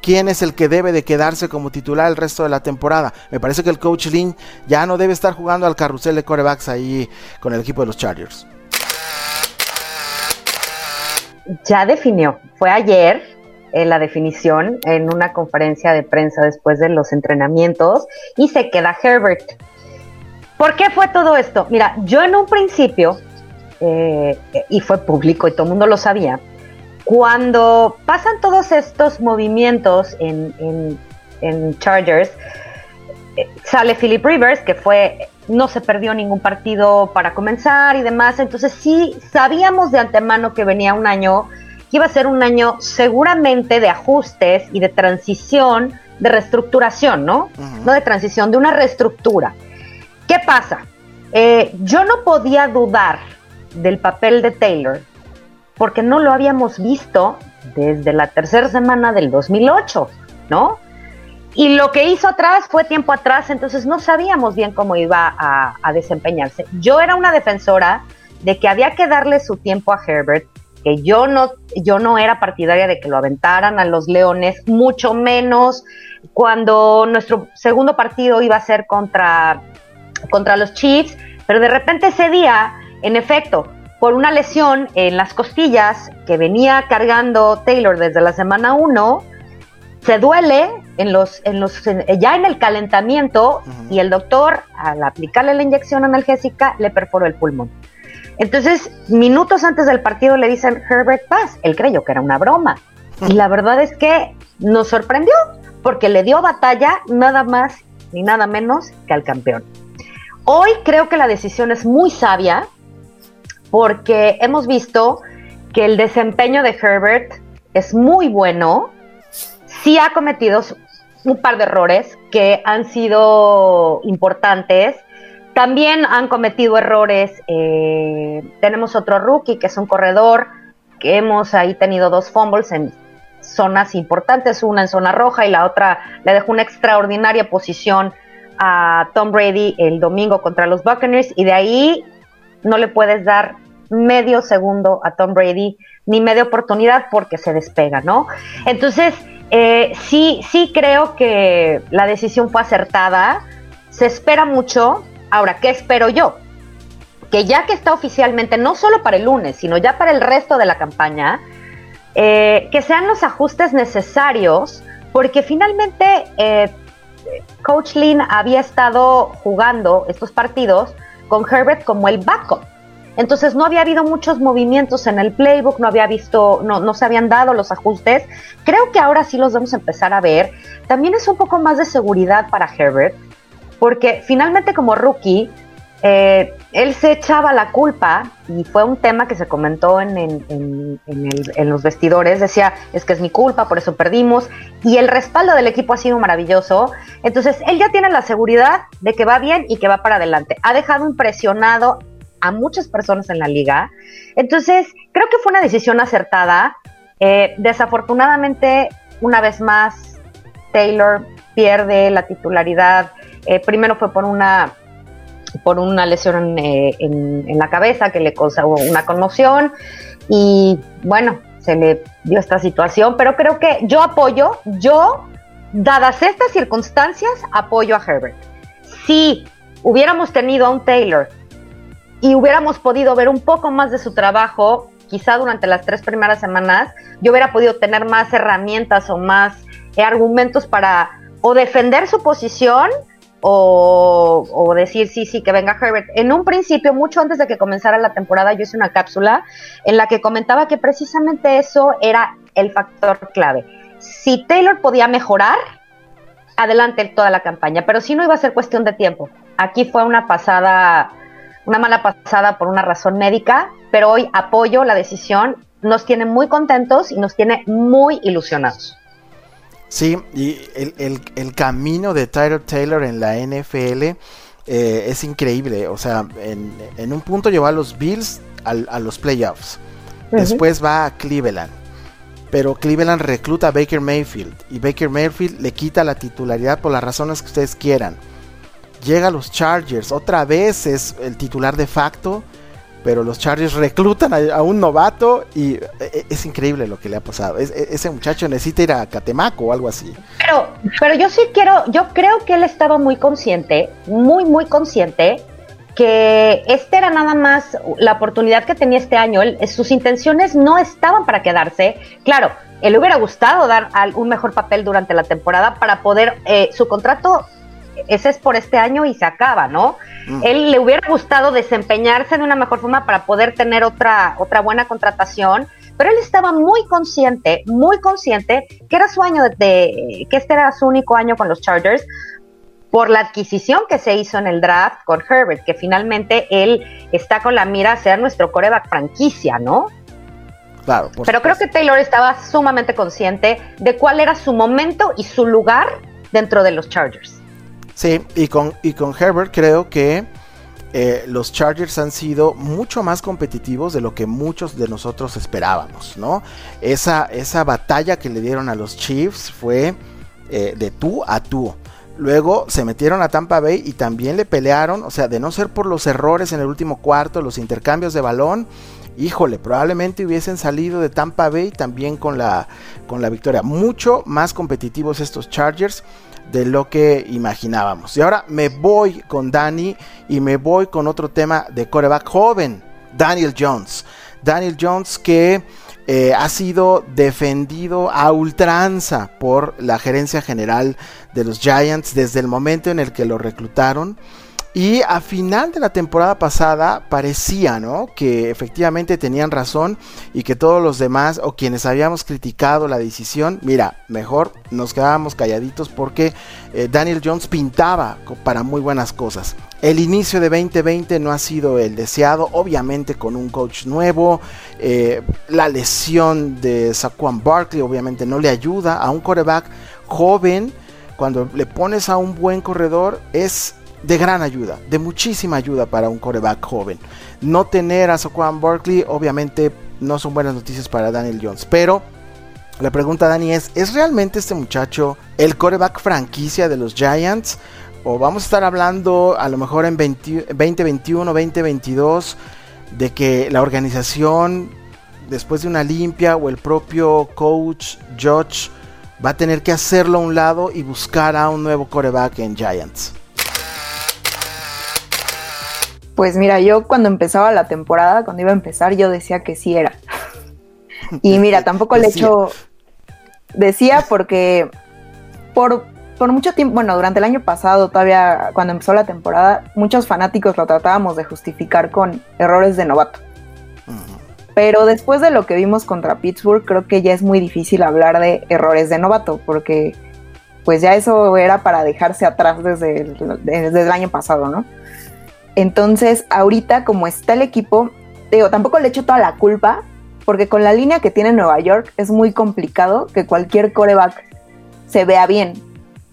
¿Quién es el que debe de quedarse como titular el resto de la temporada? Me parece que el coach Lynn ya no debe estar jugando al carrusel de corebacks ahí con el equipo de los Chargers ya definió. Fue ayer en eh, la definición en una conferencia de prensa después de los entrenamientos y se queda Herbert. ¿Por qué fue todo esto? Mira, yo en un principio, eh, y fue público y todo el mundo lo sabía, cuando pasan todos estos movimientos en, en Chargers, eh, sale Philip Rivers, que fue no se perdió ningún partido para comenzar y demás. Entonces sí sabíamos de antemano que venía un año, que iba a ser un año seguramente de ajustes y de transición, de reestructuración, ¿no? No de transición, de una reestructura. ¿Qué pasa? Eh, yo no podía dudar del papel de Taylor porque no lo habíamos visto desde la tercera semana del 2008, ¿no? Y lo que hizo atrás fue tiempo atrás, entonces no sabíamos bien cómo iba a, desempeñarse. Yo era una defensora de que había que darle su tiempo a Herbert, que yo no, yo no era partidaria de que lo aventaran a los Leones, mucho menos cuando nuestro segundo partido iba a ser contra, contra los Chiefs, pero de repente ese día, en efecto, por una lesión en las costillas que venía cargando Taylor desde la semana 1, se duele en los, en los, ya en el calentamiento y el doctor, al aplicarle la inyección analgésica, le perforó el pulmón. Entonces, minutos antes del partido le dicen Herbert Paz. Él creyó que era una broma. Y la verdad es que nos sorprendió, porque le dio batalla nada más ni nada menos que al campeón. Hoy creo que la decisión es muy sabia, porque hemos visto que el desempeño de Herbert es muy bueno. Sí ha cometido un par de errores que han sido importantes, también han cometido errores. Eh, tenemos otro rookie que es un corredor, que hemos ahí tenido dos fumbles en zonas importantes, una en zona roja y la otra le dejó una extraordinaria posición a Tom Brady el domingo contra los Buccaneers y de ahí no le puedes dar medio segundo a Tom Brady ni media oportunidad porque se despega, ¿no? Entonces, eh, sí, sí creo que la decisión fue acertada. Se espera mucho, Ahora, ¿qué espero yo? Que ya que está oficialmente, no solo para el lunes, sino ya para el resto de la campaña, eh, que sean los ajustes necesarios, porque finalmente eh, Coach Lynn había estado jugando estos partidos con Herbert como el backup. Entonces no había habido muchos movimientos en el playbook, no había visto, no, no se habían dado los ajustes. Creo que ahora sí los vamos a empezar a ver. También es un poco más de seguridad para Herbert porque finalmente como rookie, eh, él se echaba la culpa y fue un tema que se comentó en, los vestidores, decía, es que es mi culpa, por eso perdimos, y el respaldo del equipo ha sido maravilloso, entonces él ya tiene la seguridad de que va bien y que va para adelante, ha dejado impresionado a muchas personas en la liga, entonces creo que fue una decisión acertada, eh, desafortunadamente, una vez más, Taylor pierde la titularidad eh, primero fue por una por una lesión eh, en, la cabeza que le causó una conmoción y bueno, se le dio esta situación, pero creo que yo apoyo, yo, dadas estas circunstancias, apoyo a Herbert. Si hubiéramos tenido a un Taylor y hubiéramos podido ver un poco más de su trabajo, quizá durante las tres primeras semanas, yo hubiera podido tener más herramientas o más argumentos para o defender su posición o, decir sí, sí, que venga Herbert. En un principio, mucho antes de que comenzara la temporada, yo hice una cápsula en la que comentaba que precisamente eso era el factor clave. Si Taylor podía mejorar, adelante toda la campaña, pero si no iba a ser cuestión de tiempo. Aquí fue una pasada, una mala pasada por una razón médica, pero hoy apoyo la decisión, nos tiene muy contentos y nos tiene muy ilusionados. Sí, y el, camino de Tyler Taylor en la NFL eh, es increíble. O sea, en, un punto llevó a los Bills a los playoffs. Después va a Cleveland. Pero Cleveland recluta a Baker Mayfield. Y Baker Mayfield le quita la titularidad por las razones que ustedes quieran. Llega a los Chargers. Otra vez es el titular de facto pero los Chargers reclutan a, un novato y e, e, es, increíble lo que le ha pasado. E, ese muchacho necesita ir a Catemaco o algo así. Pero, pero yo sí quiero, yo creo que él estaba muy consciente, muy, muy consciente que esta era nada más la oportunidad que tenía este año. sus intenciones no estaban para quedarse. Claro, él hubiera gustado dar un mejor papel durante la temporada para poder, eh, su contrato ese es por este año y se acaba, ¿no? Mm. Él le hubiera gustado desempeñarse de una mejor forma para poder tener otra, otra buena contratación, pero él estaba muy consciente, muy consciente que era su año de, que este era su único año con los Chargers por la adquisición que se hizo en el draft con Herbert, que finalmente él está con la mira a ser nuestro coreback franquicia, ¿no? Claro, Pero creo que Taylor estaba sumamente consciente de cuál era su momento y su lugar dentro de los Chargers. Sí, y con, y con Herbert creo que eh, los Chargers han sido mucho más competitivos de lo que muchos de nosotros esperábamos, ¿no? Esa, esa batalla que le dieron a los Chiefs fue eh, de tú a tú. Luego se metieron a Tampa Bay y también le pelearon, o sea, de no ser por los errores en el último cuarto, los intercambios de balón, híjole, probablemente hubiesen salido de Tampa Bay también con la, con la victoria. Mucho más competitivos estos Chargers de lo que imaginábamos. Y ahora me voy con Dani y me voy con otro tema de coreback joven. Daniel Jones. Daniel Jones que eh, ha sido defendido a ultranza por la gerencia general de los Giants desde el momento en el que lo reclutaron. Y a final de la temporada pasada parecía, ¿no? Que efectivamente tenían razón y que todos los demás o quienes habíamos criticado la decisión, mira, mejor nos quedábamos calladitos porque eh, Daniel Jones pintaba para muy buenas cosas. El inicio de 2020 no ha sido el deseado, obviamente con un coach nuevo. Eh, la lesión de Saquon Barkley obviamente no le ayuda a un coreback joven. Cuando le pones a un buen corredor es de gran ayuda, de muchísima ayuda para un coreback joven. No tener a Saquon Barkley obviamente no son buenas noticias para Daniel Jones, pero la pregunta Dani es, ¿es realmente este muchacho el coreback franquicia de los Giants? ¿O vamos a estar hablando a lo mejor en 2021, 2022 de que la organización después de una limpia o el propio coach George va a tener que hacerlo a un lado y buscar a un nuevo coreback en Giants? Pues mira, yo cuando empezaba la temporada, cuando iba a empezar, yo decía que sí era. Y mira, tampoco le echo. Decía porque por, por mucho tiempo, bueno, durante el año pasado, todavía cuando empezó la temporada, muchos fanáticos lo tratábamos de justificar con errores de novato. Pero después de lo que vimos contra Pittsburgh, creo que ya es muy difícil hablar de errores de novato, porque pues ya eso era para dejarse atrás desde desde el año pasado, ¿no? Entonces, ahorita como está el equipo, digo, tampoco le echo toda la culpa, porque con la línea que tiene Nueva York es muy complicado que cualquier coreback se vea bien.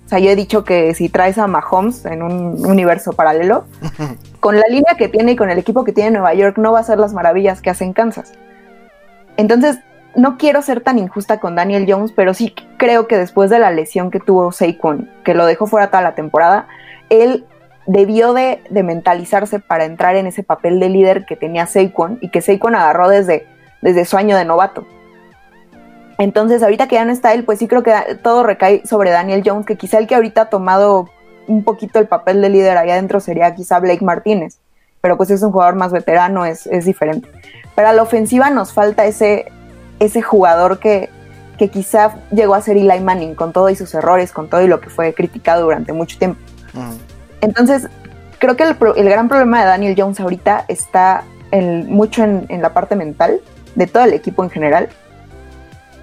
O sea, yo he dicho que si traes a Mahomes en un universo paralelo, con la línea que tiene y con el equipo que tiene Nueva York no va a ser las maravillas que hace en Kansas. Entonces, no quiero ser tan injusta con Daniel Jones, pero sí creo que después de la lesión que tuvo Saquon, que lo dejó fuera toda la temporada, él debió de, mentalizarse para entrar en ese papel de líder que tenía Saquon y que Saquon agarró desde, desde su año de novato. Entonces, ahorita que ya no está él, pues sí creo que todo recae sobre Daniel Jones, que quizá el que ahorita ha tomado un poquito el papel de líder ahí adentro sería quizá Blake Martínez, pero pues es un jugador más veterano, es, es diferente. Pero a la ofensiva nos falta ese, ese jugador que, que quizá llegó a ser Eli Manning con todo y sus errores, con todo y lo que fue criticado durante mucho tiempo. Entonces, creo que el, gran problema de Daniel Jones ahorita está mucho en, la parte mental de todo el equipo en general.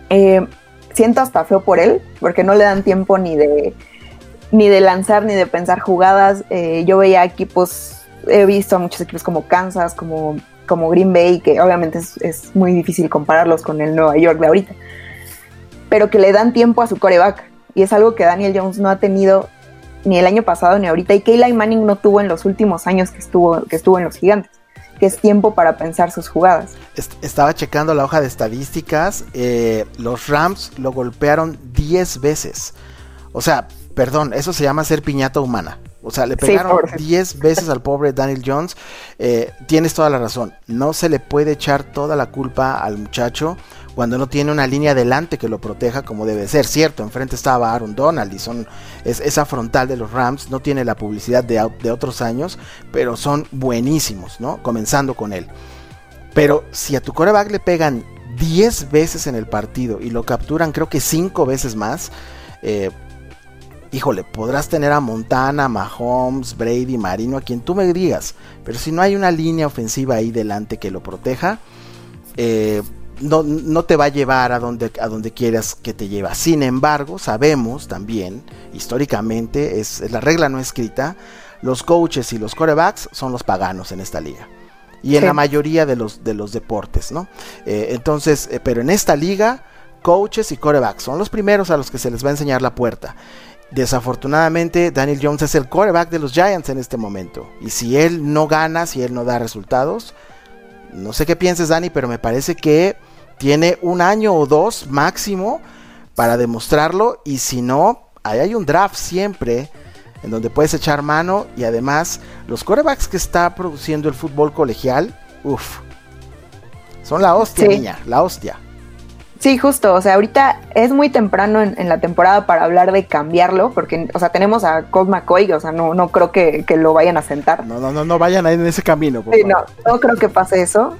Eh, siento hasta feo por él, porque no le dan tiempo ni de, ni de lanzar ni de pensar jugadas. Eh, yo veía equipos, he visto a muchos equipos como Kansas, como, como Green Bay, que obviamente es, es, muy difícil compararlos con el Nueva York de ahorita, pero que le dan tiempo a su coreback. Y es algo que Daniel Jones no ha tenido ni el año pasado ni ahorita, y Kayla Manning no tuvo en los últimos años que estuvo, que estuvo en los gigantes, que es tiempo para pensar sus jugadas. Estaba checando la hoja de estadísticas, eh, los Rams lo golpearon 10 veces. O sea, perdón, eso se llama ser piñata humana. O sea, le pegaron 10 veces al pobre Daniel Jones. Eh, tienes toda la razón. No se le puede echar toda la culpa al muchacho cuando no tiene una línea adelante que lo proteja como debe ser. Cierto, enfrente estaba Aaron Donald y son es, esa frontal de los Rams no tiene la publicidad de, de otros años, pero son buenísimos, ¿no? Comenzando con él. Pero si a tu coreback le pegan 10 veces en el partido y lo capturan creo que 5 veces más, eh, híjole, podrás tener a Montana, Mahomes, Brady, Marino, a quien tú me digas, pero si no hay una línea ofensiva ahí delante que lo proteja, eh, no, te va a llevar a donde, a donde quieras que te lleva. Sin embargo, sabemos también, históricamente, es, la regla no escrita, los coaches y los corebacks son los paganos en esta liga. Y en la mayoría de los, de los deportes, ¿no? Eh, entonces, eh, pero en esta liga, coaches y corebacks son los primeros a los que se les va a enseñar la puerta. Desafortunadamente, Daniel Jones es el coreback de los Giants en este momento. Y si él no gana, si él no da resultados, no sé qué pienses, Dani, pero me parece que tiene un año o dos máximo para demostrarlo y si no, ahí hay un draft siempre en donde puedes echar mano y además los corebacks que está produciendo el fútbol colegial, uff, son la hostia, niña, la hostia. Sí, justo. O sea, ahorita es muy temprano en, la temporada para hablar de cambiarlo, porque, o sea, tenemos a Colt McCoy, o sea, no, no creo que, lo vayan a sentar. No, no, no, no vayan a ir en ese camino. sí, no, no creo que pase eso.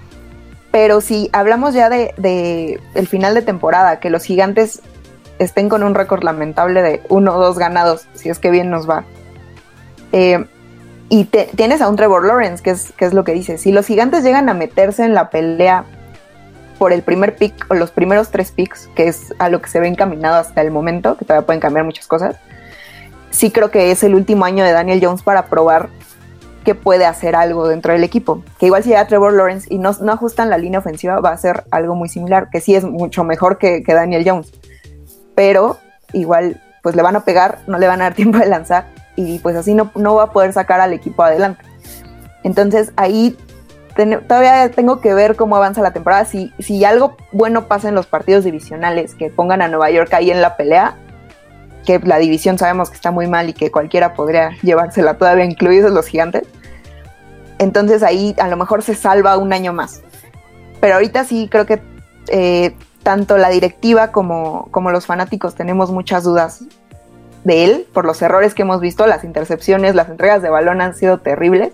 Pero si hablamos ya de, el final de temporada, que los gigantes estén con un récord lamentable de uno o dos ganados, si es que bien nos va. Eh, y tienes a un Trevor Lawrence, que es, que es lo que dice. Si los gigantes llegan a meterse en la pelea por el primer pick o los primeros tres picks, que es a lo que se ve encaminado hasta el momento, que todavía pueden cambiar muchas cosas, sí creo que es el último año de Daniel Jones para probar que puede hacer algo dentro del equipo. Que igual si llega Trevor Lawrence y no, no, ajustan la línea ofensiva, va a ser algo muy similar, que sí es mucho mejor que, Daniel Jones. Pero igual, pues le van a pegar, no le van a dar tiempo de lanzar y pues así no, no va a poder sacar al equipo adelante. Entonces ahí todavía tengo que ver cómo avanza la temporada. Si, si algo bueno pasa en los partidos divisionales, que pongan a Nueva York ahí en la pelea, que la división sabemos que está muy mal y que cualquiera podría llevársela todavía, incluidos los gigantes. Entonces ahí a lo mejor se salva un año más. Pero ahorita sí creo que eh, tanto la directiva como, como los fanáticos tenemos muchas dudas de él por los errores que hemos visto, las intercepciones, las entregas de balón han sido terribles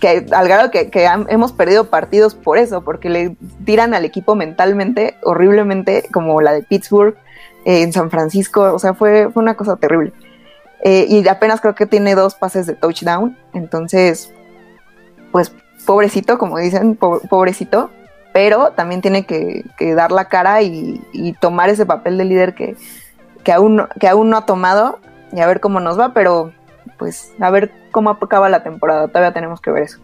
que al grado que, hemos perdido partidos por eso, porque le tiran al equipo mentalmente horriblemente, como la de Pittsburgh, eh, en San Francisco, o sea, fue, una cosa terrible. Eh, y apenas creo que tiene dos pases de touchdown, entonces, pues pobrecito, como dicen, pobrecito, pero también tiene que, dar la cara y, y, tomar ese papel de líder que, que, aún, que aún no ha tomado y a ver cómo nos va, pero pues a ver cómo acaba la temporada. Todavía tenemos que ver eso.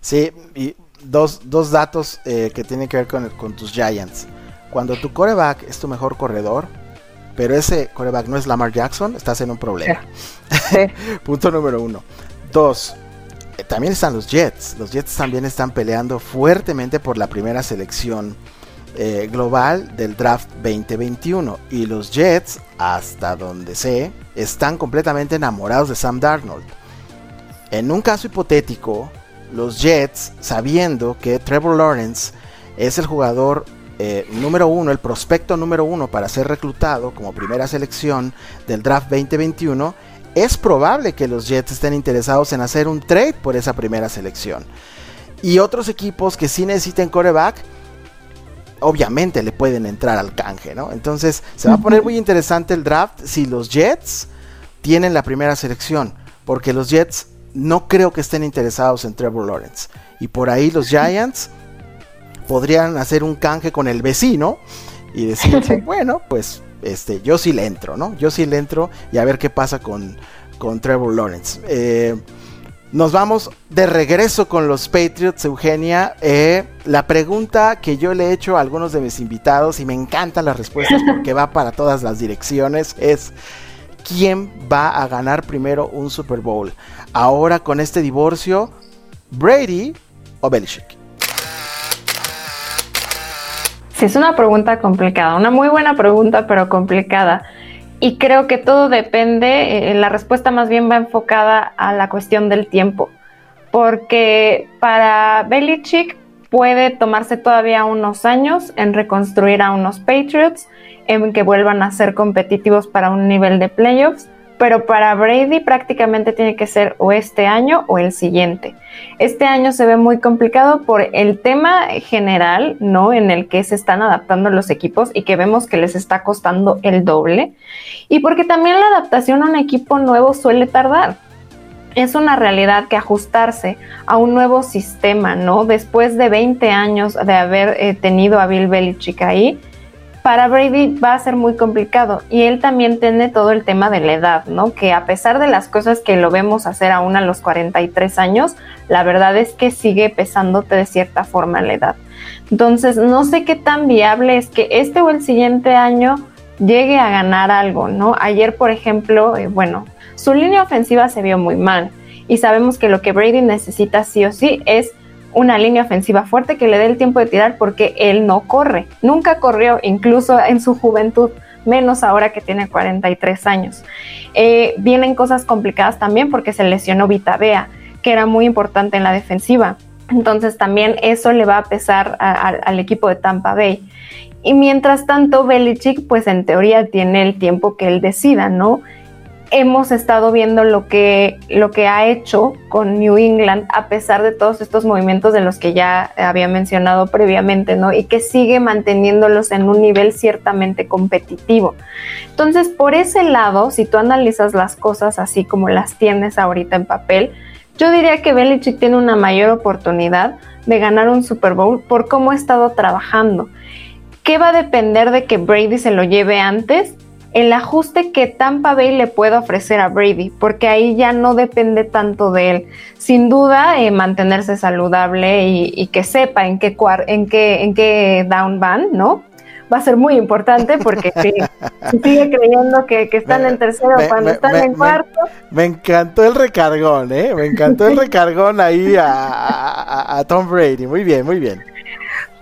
Sí, y dos, dos datos eh, que tienen que ver con, con, tus Giants. Cuando tu coreback es tu mejor corredor, pero ese coreback no es Lamar Jackson, estás en un problema. Punto número uno. Dos, eh, también están los Jets. Los Jets también están peleando fuertemente por la primera selección eh, global del draft 2021. Y los Jets, hasta donde sé, están completamente enamorados de Sam Darnold. En un caso hipotético, los Jets, sabiendo que Trevor Lawrence es el jugador eh, número uno, el prospecto número uno para ser reclutado como primera selección del draft 2021, es probable que los Jets estén interesados en hacer un trade por esa primera selección. Y otros equipos que sí necesiten coreback, obviamente le pueden entrar al canje, ¿no? Entonces se va a poner muy interesante el draft si los Jets tienen la primera selección, porque los Jets no creo que estén interesados en Trevor Lawrence. Y por ahí los Giants podrían hacer un canje con el vecino y decir, bueno, pues este, yo sí le entro, ¿no? Yo sí le entro y a ver qué pasa con, con Trevor Lawrence. Eh, nos vamos de regreso con los Patriots, Eugenia. Eh, la pregunta que yo le he hecho a algunos de mis invitados y me encantan las respuestas porque va para todas las direcciones es quién va a ganar primero un Super Bowl. Ahora con este divorcio, Brady o Belichick. Sí, es una pregunta complicada, una muy buena pregunta, pero complicada. Y creo que todo depende, eh, la respuesta más bien va enfocada a la cuestión del tiempo, porque para Belichick puede tomarse todavía unos años en reconstruir a unos Patriots, en que vuelvan a ser competitivos para un nivel de playoffs, pero para Brady prácticamente tiene que ser o este año o el siguiente. Este año se ve muy complicado por el tema general, ¿no? En el que se están adaptando los equipos y que vemos que les está costando el doble. Y porque también la adaptación a un equipo nuevo suele tardar. Es una realidad que ajustarse a un nuevo sistema, ¿no? Después de 20 años de haber eh, tenido a Bill Belichick ahí, para Brady va a ser muy complicado y él también tiene todo el tema de la edad, ¿no? Que a pesar de las cosas que lo vemos hacer aún a los 43 años, la verdad es que sigue pesándote de cierta forma la edad. Entonces, no sé qué tan viable es que este o el siguiente año llegue a ganar algo, ¿no? Ayer, por ejemplo, eh, bueno, su línea ofensiva se vio muy mal y sabemos que lo que Brady necesita sí o sí es una línea ofensiva fuerte que le dé el tiempo de tirar porque él no corre. Nunca corrió, incluso en su juventud, menos ahora que tiene 43 años. Eh, vienen cosas complicadas también porque se lesionó Vita Bea, que era muy importante en la defensiva. Entonces también eso le va a pesar al equipo de Tampa Bay. Y mientras tanto, Belichick, pues en teoría tiene el tiempo que él decida, ¿no? Hemos estado viendo lo que, lo que ha hecho con New England a pesar de todos estos movimientos de los que ya había mencionado previamente, ¿no? Y que sigue manteniéndolos en un nivel ciertamente competitivo. Entonces, por ese lado, si tú analizas las cosas así como las tienes ahorita en papel, yo diría que Belichick tiene una mayor oportunidad de ganar un Super Bowl por cómo ha estado trabajando. ¿Qué va a depender de que Brady se lo lleve antes? El ajuste que Tampa Bay le puede ofrecer a Brady, porque ahí ya no depende tanto de él. Sin duda, eh, mantenerse saludable y, que sepa en qué, en, qué, en qué down van, ¿no? Va a ser muy importante porque si, sigue creyendo que, están en tercero cuando están en cuarto. Me, encantó el recargón, ¿eh? Me encantó el recargón ahí a, Tom Brady. Muy bien, muy bien.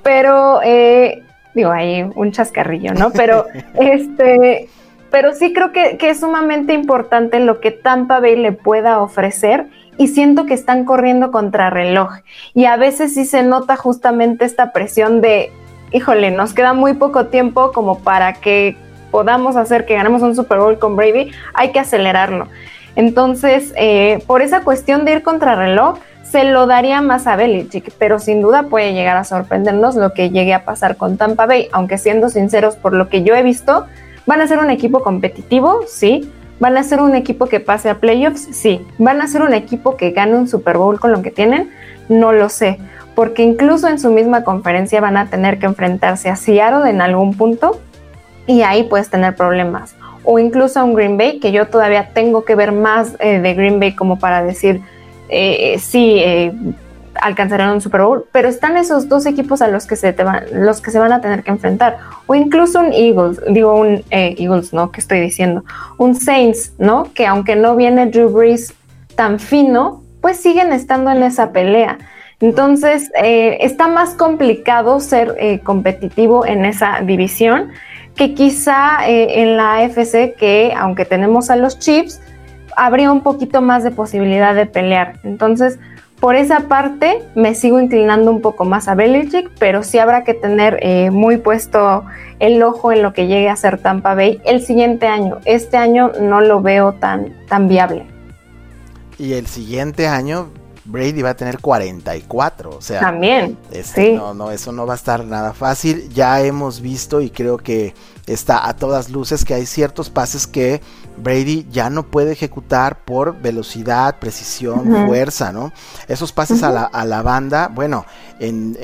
Pero eh, digo, ahí un chascarrillo, ¿no? Pero este, pero sí creo que, es sumamente importante lo que Tampa Bay le pueda ofrecer y siento que están corriendo contra reloj. Y a veces sí se nota justamente esta presión de, híjole, nos queda muy poco tiempo como para que podamos hacer que ganemos un Super Bowl con Brady, hay que acelerarlo. Entonces, eh, por esa cuestión de ir contra reloj, se lo daría más a Belichick, pero sin duda puede llegar a sorprendernos lo que llegue a pasar con Tampa Bay, aunque siendo sinceros, por lo que yo he visto, ¿Van a ser un equipo competitivo? Sí. ¿Van a ser un equipo que pase a playoffs? Sí. ¿Van a ser un equipo que gane un Super Bowl con lo que tienen? No lo sé, porque incluso en su misma conferencia van a tener que enfrentarse a Seattle en algún punto y ahí puedes tener problemas. O incluso a un Green Bay, que yo todavía tengo que ver más eh, de Green Bay como para decir, eh, sí, eh, alcanzarán un Super Bowl, pero están esos dos equipos a los que se, van, los que se van a tener que enfrentar, o incluso un Eagles, digo un eh, Eagles, ¿no? ¿Qué estoy diciendo? Un Saints, ¿no? Que aunque no viene Drew Brees tan fino, pues siguen estando en esa pelea. Entonces, eh, está más complicado ser eh, competitivo en esa división que quizá en la AFC, que aunque tenemos a los Chiefs, habría un poquito más de posibilidad de pelear. Entonces, por esa parte me sigo inclinando un poco más a Belichick, pero sí habrá que tener eh, muy puesto el ojo en lo que llegue a ser Tampa Bay el siguiente año. Este año no lo veo tan, tan viable. Y el siguiente año Brady va a tener 44, o sea, también. Este, no, no, eso no va a estar nada fácil. Ya hemos visto y creo que está a todas luces que hay ciertos pases que Brady ya no puede ejecutar por velocidad, precisión, fuerza, ¿no? Esos pases a, la, banda, bueno, en,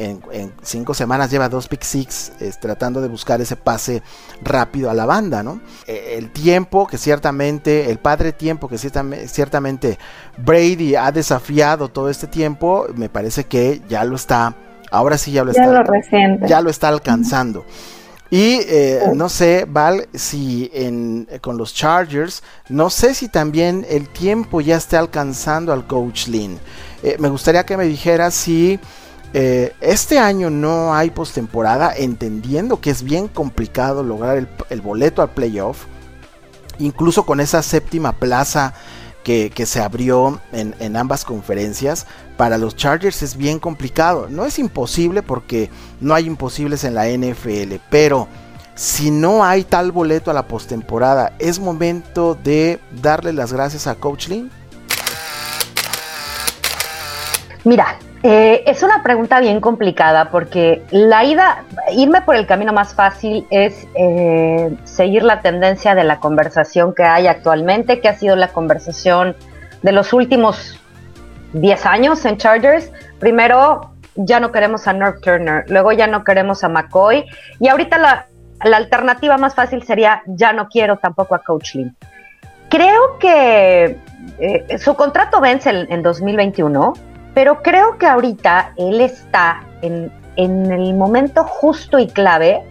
cinco semanas lleva dos pick six tratando de buscar ese pase rápido a la banda, ¿no? E, el tiempo que ciertamente, el padre tiempo que ciertamente Brady ha desafiado todo este tiempo, me parece que ya lo está, ahora sí ya lo está, ya lo está alcanzando. Y eh, no sé, Val, si en, con los Chargers, no sé si también el tiempo ya esté alcanzando al coach Lynn. Eh, me gustaría que me dijeras si eh, este año no hay postemporada, entendiendo que es bien complicado lograr el boleto al playoff, incluso con esa séptima plaza que, se abrió en, ambas conferencias, para los Chargers es bien complicado. No es imposible porque no hay imposibles en la NFL, pero si no hay tal boleto a la postemporada, ¿es momento de darle las gracias a Coach Lynn? Mira, eh, es una pregunta bien complicada porque la ida, irme por el camino más fácil es eh, seguir la tendencia de la conversación que hay actualmente, que ha sido la conversación de los últimos 10 años en Chargers. Primero, ya no queremos a North Turner, luego ya no queremos a McCoy y ahorita la, alternativa más fácil sería ya no quiero tampoco a Coach Lynn. Creo que eh, su contrato vence en 2021 pero creo que ahorita él está en, el momento justo y clave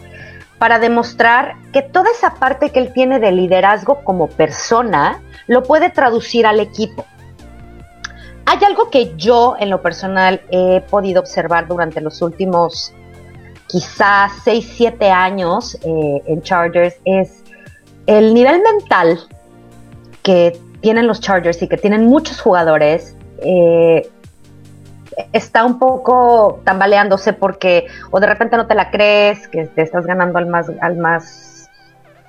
para demostrar que toda esa parte que él tiene de liderazgo como persona lo puede traducir al equipo. Hay algo que yo en lo personal he podido observar durante los últimos quizás 6, 7 años eh, en Chargers es el nivel mental que tienen los Chargers y que tienen muchos jugadores eh, está un poco tambaleándose porque o de repente no te la crees, que te estás ganando al más, al más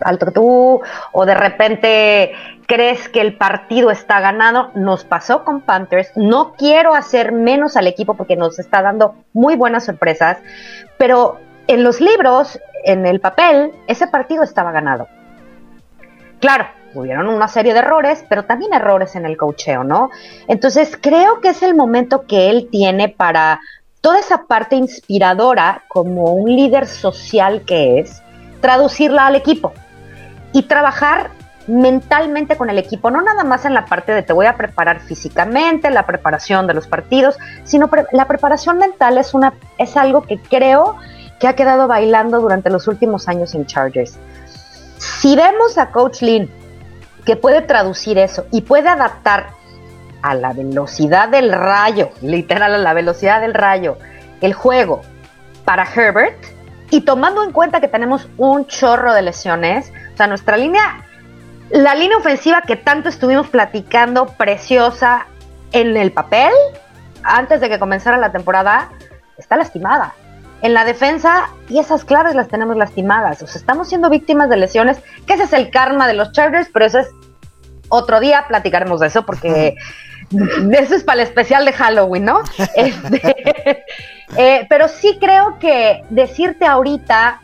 alto que tú, o de repente crees que el partido está ganado. Nos pasó con Panthers. No quiero hacer menos al equipo porque nos está dando muy buenas sorpresas, pero en los libros, en el papel, ese partido estaba ganado. Claro, hubieron una serie de errores, pero también errores en el cocheo, ¿no? Entonces creo que es el momento que él tiene para toda esa parte inspiradora como un líder social que es, traducirla al equipo y trabajar mentalmente con el equipo, no nada más en la parte de te voy a preparar físicamente, la preparación de los partidos, sino la preparación mental es, una, es algo que creo que ha quedado bailando durante los últimos años en Chargers. Si vemos a Coach Lynn que puede traducir eso y puede adaptar a la velocidad del rayo, literal a la velocidad del rayo, el juego para Herbert y tomando en cuenta que tenemos un chorro de lesiones, o sea, nuestra línea, la línea ofensiva que tanto estuvimos platicando, preciosa en el papel, antes de que comenzara la temporada, está lastimada. En la defensa, y esas claves las tenemos lastimadas. O sea, estamos siendo víctimas de lesiones, que ese es el karma de los Chargers, pero eso es otro día, platicaremos de eso, porque eso es para el especial de Halloween, ¿no? Este, eh, pero sí creo que decirte ahorita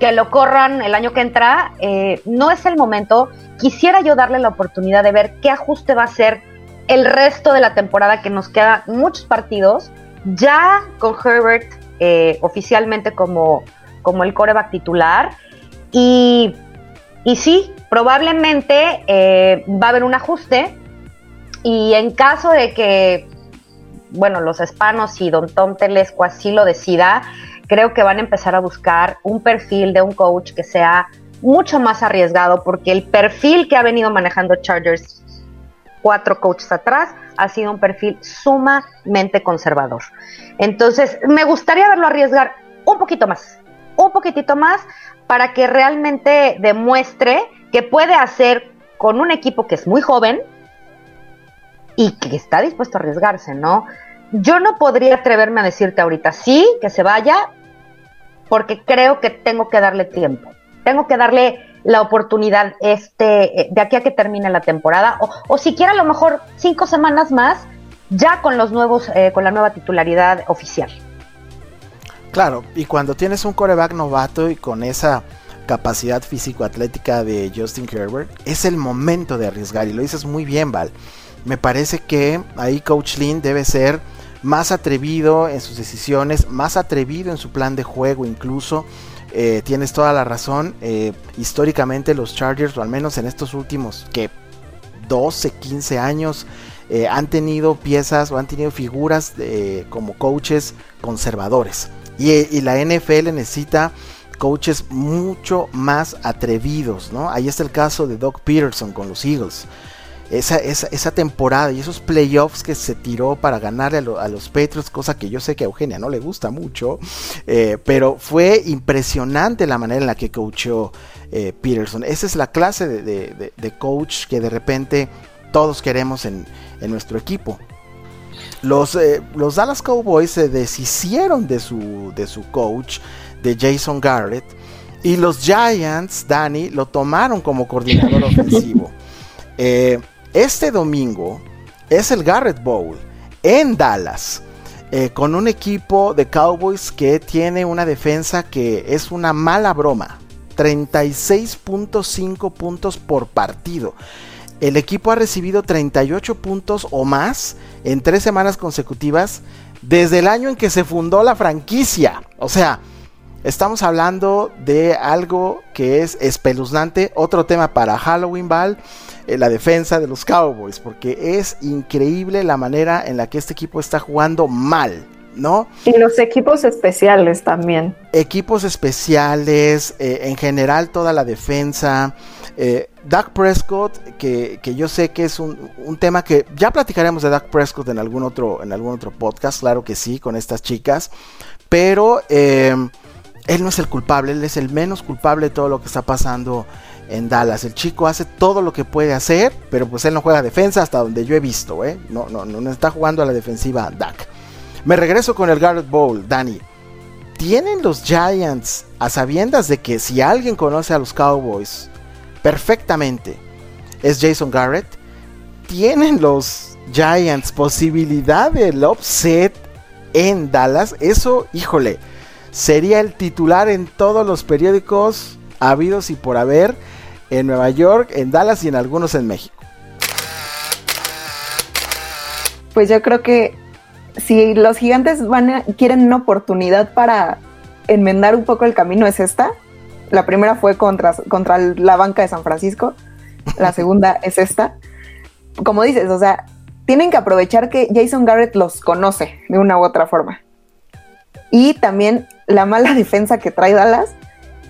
que lo corran el año que entra, eh, no es el momento. Quisiera yo darle la oportunidad de ver qué ajuste va a ser el resto de la temporada, que nos quedan muchos partidos, ya con Herbert eh, oficialmente como, como el coreback titular. Y, y sí, probablemente eh, va a haber un ajuste. Y en caso de que, bueno, los hispanos y Don Tom Telesco así lo decida, creo que van a empezar a buscar un perfil de un coach que sea mucho más arriesgado, porque el perfil que ha venido manejando Chargers cuatro coaches atrás ha sido un perfil sumamente conservador. Entonces, me gustaría verlo arriesgar un poquito más, un poquitito más, para que realmente demuestre que puede hacer con un equipo que es muy joven y que está dispuesto a arriesgarse, ¿no? Yo no podría atreverme a decirte ahorita sí, que se vaya, porque creo que tengo que darle tiempo. Tengo que darle la oportunidad este, de aquí a que termine la temporada, o, o siquiera a lo mejor cinco semanas más ya con los nuevos, eh, con la nueva titularidad oficial. Claro, y cuando tienes un coreback novato y con esa capacidad físico-atlética de Justin Herbert, es el momento de arriesgar. Y lo dices muy bien, Val. Me parece que ahí Coach Lynn debe ser más atrevido en sus decisiones, más atrevido en su plan de juego incluso. Eh, tienes toda la razón. Eh, históricamente los Chargers, o al menos en estos últimos que 12, 15 años, eh, han tenido piezas o han tenido figuras como coaches conservadores. Y, la NFL necesita coaches mucho más atrevidos, ¿no? Ahí está el caso de Doc Peterson con los Eagles. Esa, esa, temporada y esos playoffs que se tiró para ganarle a, los Patriots, cosa que yo sé que a Eugenia no le gusta mucho, eh, pero fue impresionante la manera en la que coachó eh, Peterson. Esa es la clase de coach que de repente todos queremos en, nuestro equipo. Los, eh, los, Dallas Cowboys se deshicieron de su, de su coach, de Jason Garrett, y los Giants, Danny, lo tomaron como coordinador ofensivo. Eh, este domingo es el Garrett Bowl en Dallas. Eh, con un equipo de Cowboys que tiene una defensa que es una mala broma. 36.5 puntos por partido el equipo ha recibido 38 puntos o más en tres semanas consecutivas desde el año en que se fundó la franquicia. O sea, estamos hablando de algo que es espeluznante. Otro tema para Halloween Ball, eh, la defensa de los Cowboys, porque es increíble la manera en la que este equipo está jugando mal. ¿no? Y los equipos especiales también. Equipos especiales, eh, en general toda la defensa. Eh, Doug Prescott, que, yo sé que es un, tema que ya platicaremos de Doug Prescott en algún otro, en algún otro podcast, claro que sí, con estas chicas. Pero eh, él no es el culpable, él es el menos culpable de todo lo que está pasando en Dallas. El chico hace todo lo que puede hacer, pero pues él no juega defensa hasta donde yo he visto, ¿eh? No, no, no está jugando a la defensiva Dak. Me regreso con el Garrett Bowl, Dani. ¿Tienen los Giants a sabiendas de que si alguien conoce a los Cowboys perfectamente es Jason Garrett? ¿Tienen los Giants posibilidad del upset en Dallas? Eso, híjole, sería el titular en todos los periódicos habidos y por haber en Nueva York, en Dallas y en algunos en México. Pues yo creo que si los gigantes van quieren una oportunidad para enmendar un poco el camino es esta. La primera fue contra, contra la banca de San Francisco. La segunda es esta. Como dices, o sea, tienen que aprovechar que Jason Garrett los conoce de una u otra forma. Y también la mala defensa que trae Dallas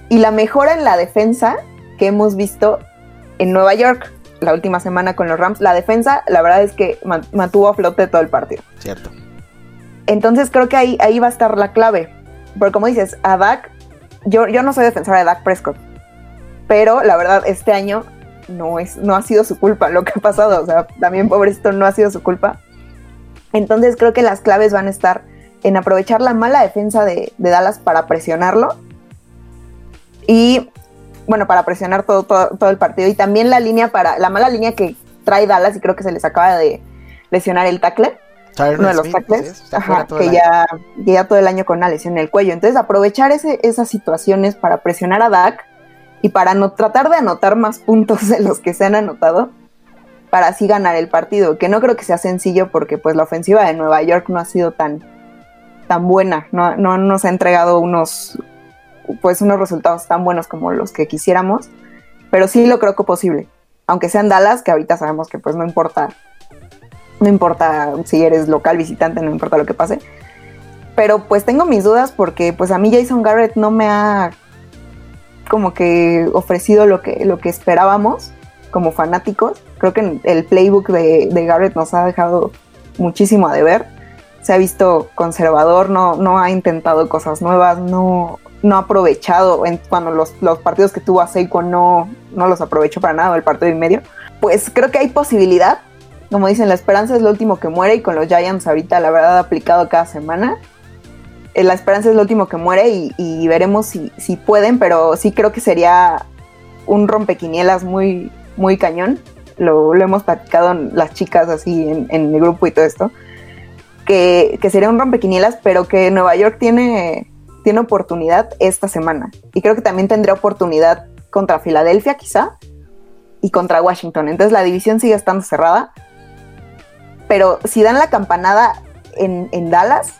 y la mejora en la defensa que hemos visto en Nueva York la última semana con los Rams. La defensa, la verdad es que mantuvo a flote todo el partido. Cierto. Entonces creo que ahí, ahí va a estar la clave. Porque como dices, a Dak, yo, yo no soy defensora de Dak Prescott, pero la verdad este año no, es, no ha sido su culpa lo que ha pasado. O sea, también pobrecito no ha sido su culpa. Entonces creo que las claves van a estar en aprovechar la mala defensa de, Dallas para presionarlo. Y bueno, para presionar todo, todo, el partido. Y también la línea para, la mala línea que trae Dallas, y creo que se les acaba de lesionar el tackle uno de los tackles, que ya, ya todo el año con una lesión en el cuello. Entonces, aprovechar ese, esas situaciones para presionar a Dak y para no, tratar de anotar más puntos de los que se han anotado para así ganar el partido, que no creo que sea sencillo porque pues la ofensiva de Nueva York no ha sido tan, tan buena, no, no nos ha entregado unos, pues unos resultados tan buenos como los que quisiéramos, pero sí lo creo que posible, aunque sean Dallas, que ahorita sabemos que pues no importa no importa si eres local, visitante, no importa lo que pase. Pero pues tengo mis dudas porque pues a mí Jason Garrett no me ha como que ofrecido lo que, lo que esperábamos como fanáticos. Creo que el playbook de, Garrett nos ha dejado muchísimo a deber. Se ha visto conservador, no, no ha intentado cosas nuevas, no, no ha aprovechado en, cuando los, los, partidos que tuvo a Seiko no, no los aprovechó para nada, el partido y medio. Pues creo que hay posibilidad, como dicen, la esperanza es lo último que muere y con los Giants ahorita la verdad aplicado cada semana. Eh, la esperanza es lo último que muere y, veremos si, si, pueden, pero sí creo que sería un rompequinielas muy, muy cañón. Lo, hemos platicado las chicas así en, el grupo y todo esto. Que, que, sería un rompequinielas, pero que Nueva York tiene, tiene oportunidad esta semana. Y creo que también tendría oportunidad contra Filadelfia quizá y contra Washington. Entonces la división sigue estando cerrada pero si dan la campanada en, Dallas,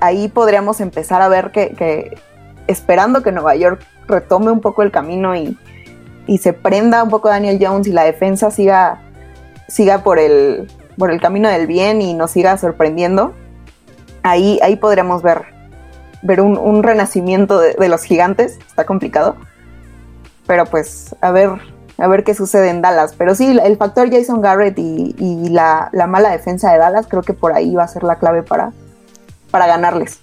ahí podríamos empezar a ver que, esperando que Nueva York retome un poco el camino y, se prenda un poco Daniel Jones y la defensa siga, siga por, el, por el camino del bien y nos siga sorprendiendo, ahí, ahí podríamos ver, ver un, renacimiento de, de, los gigantes. Está complicado. Pero pues a ver, a ver qué sucede en Dallas. Pero sí, el factor Jason Garrett y, la, mala defensa de Dallas creo que por ahí va a ser la clave para, para ganarles.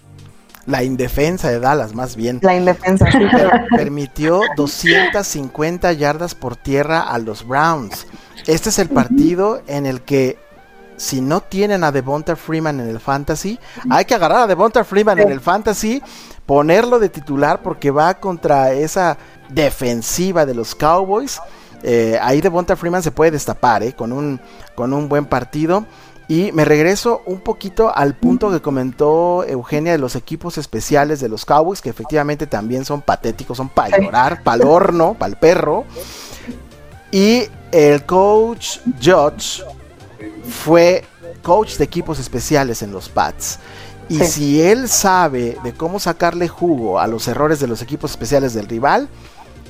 La indefensa de Dallas, más bien. La indefensa, sí. Permitió 250 yardas por tierra a los Browns. Este es el partido en el que si no tienen a Devonta Freeman en el fantasy, hay que agarrar a Devonta Freeman en el fantasy, ponerlo de titular porque va contra esa defensiva de los Cowboys. Eh, ahí Devonta Freeman se puede destapar eh, con, un, con un buen partido. Y me regreso un poquito al punto que comentó Eugenia de los equipos especiales de los Cowboys, que efectivamente también son patéticos, son para llorar, para el horno, para el perro. Y el coach Judge fue coach de equipos especiales en los Pats. Y si él sabe de cómo sacarle jugo a los errores de los equipos especiales del rival,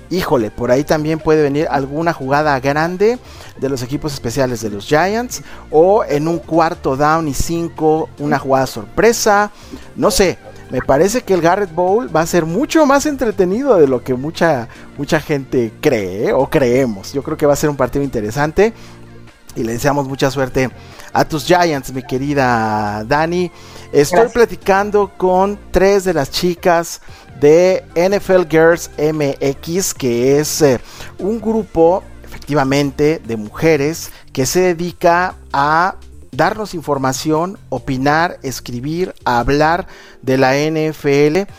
híjole, por ahí también puede venir alguna jugada grande de los equipos especiales de los Giants o en un cuarto down y cinco una jugada sorpresa, no sé. Me parece que el Garrett Bowl va a ser mucho más entretenido de lo que mucha, mucha gente cree ¿eh? o creemos. Yo creo que va a ser un partido interesante y le deseamos mucha suerte a tus Giants, mi querida Dani. Estoy platicando con tres de las chicas de NFL Girls MX, que es eh, un grupo efectivamente de mujeres que se dedica a darnos información, opinar, escribir, hablar de la NFL,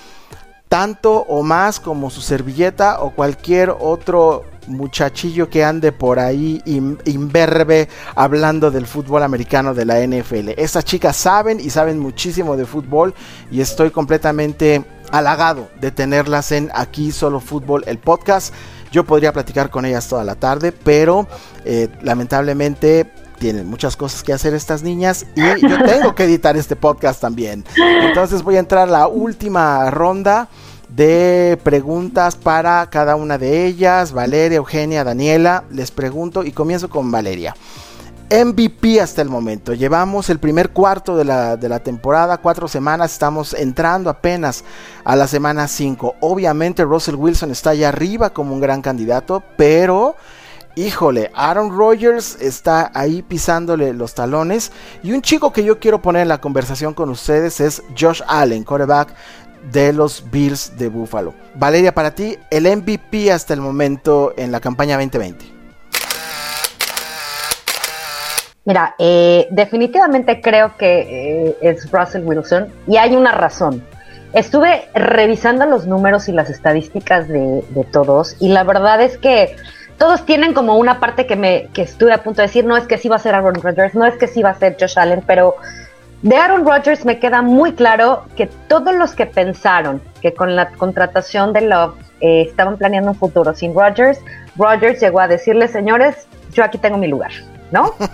tanto o más como su servilleta o cualquier otro muchachillo que ande por ahí imberbe hablando del fútbol americano de la NFL. Estas chicas saben y saben muchísimo de fútbol y estoy completamente halagado de tenerlas en Aquí Solo Fútbol, el podcast. Yo podría platicar con ellas toda la tarde, pero eh, lamentablemente tienen muchas cosas que hacer estas niñas y yo tengo que editar este podcast también. Entonces voy a entrar a la última ronda de preguntas para cada una de ellas. Valeria, Eugenia, Daniela, les pregunto y comienzo con Valeria. MVP hasta el momento. Llevamos el primer cuarto de la, de la temporada, cuatro semanas, estamos entrando apenas a la semana 5. Obviamente Russell Wilson está allá arriba como un gran candidato, pero híjole, Aaron Rodgers está ahí pisándole los talones. Y un chico que yo quiero poner en la conversación con ustedes es Josh Allen, quarterback de los Bills de Buffalo. Valeria, para ti, el MVP hasta el momento en la campaña 2020. Mira, eh, definitivamente creo que eh, es Russell Wilson y hay una razón. Estuve revisando los números y las estadísticas de, todos y la verdad es que todos tienen como una parte que me que estuve a punto de decir, no es que sí va a ser Aaron Rodgers, no es que sí va a ser Josh Allen, pero de Aaron Rodgers me queda muy claro que todos los que pensaron que con la contratación de Love eh, estaban planeando un futuro sin Rodgers, Rodgers llegó a decirle, señores, yo aquí tengo mi lugar. ¿no?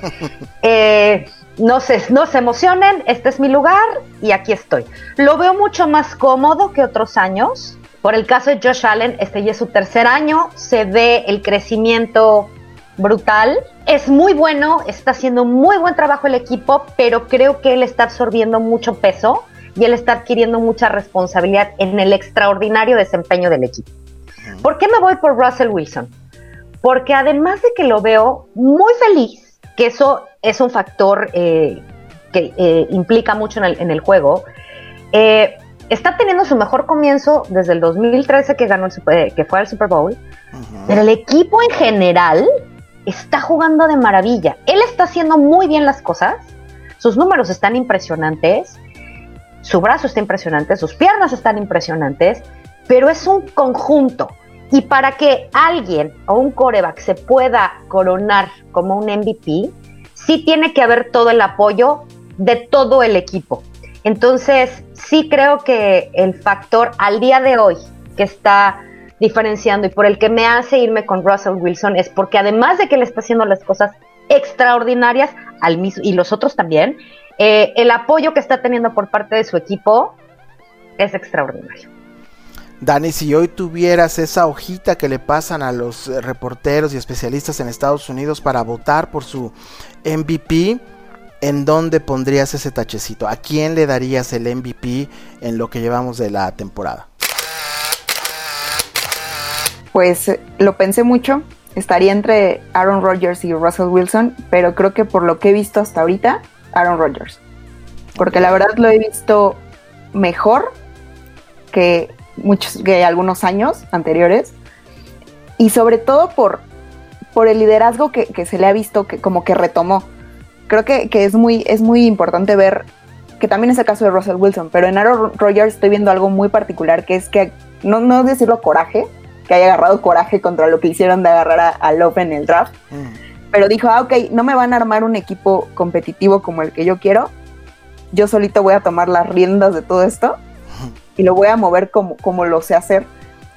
Eh, no, se, no se emocionen, este es mi lugar y aquí estoy. Lo veo mucho más cómodo que otros años. Por el caso de Josh Allen, este ya es su tercer año, se ve el crecimiento brutal. Es muy bueno, está haciendo muy buen trabajo el equipo, pero creo que él está absorbiendo mucho peso y él está adquiriendo mucha responsabilidad en el extraordinario desempeño del equipo. ¿Por qué me voy por Russell Wilson? Porque además de que lo veo muy feliz, que eso es un factor eh, que eh, implica mucho en el, juego. Eh, está teniendo su mejor comienzo desde el 2013 que ganó el que fue al Super Bowl, pero el equipo en general está jugando de maravilla. Él está haciendo muy bien las cosas, sus números están impresionantes, su brazo está impresionante, sus piernas están impresionantes, pero es un conjunto. Y para que alguien o un coreback se pueda coronar como un MVP, sí tiene que haber todo el apoyo de todo el equipo. Entonces, sí creo que el factor al día de hoy que está diferenciando y por el que me hace irme con Russell Wilson es porque además de que le está haciendo las cosas extraordinarias al mismo y los otros también, eh, el apoyo que está teniendo por parte de su equipo es extraordinario. Dani, si hoy tuvieras esa hojita que le pasan a los eh, reporteros y especialistas en Estados Unidos para votar por su MVP, ¿en dónde pondrías ese tachecito? ¿A quién le darías el MVP en lo que llevamos de la temporada? Pues lo pensé mucho. Estaría entre Aaron Rodgers y Russell Wilson, pero creo que por lo que he visto hasta ahorita, Aaron Rodgers. Porque la verdad lo he visto mejor que muchos, que algunos años anteriores, y sobre todo por, por el liderazgo que, se le ha visto que como que retomó. Creo que, es, muy, es muy importante ver, que también es el caso de Russell Wilson, pero en Aaron Rodgers estoy viendo algo muy particular, que es que, no, no decirlo coraje, que haya agarrado coraje contra lo que hicieron de agarrar a, a Love en el draft, mm. pero dijo, ah, ok, no me van a armar un equipo competitivo como el que yo quiero, yo solito voy a tomar las riendas de todo esto y lo voy a mover como, como lo sé hacer.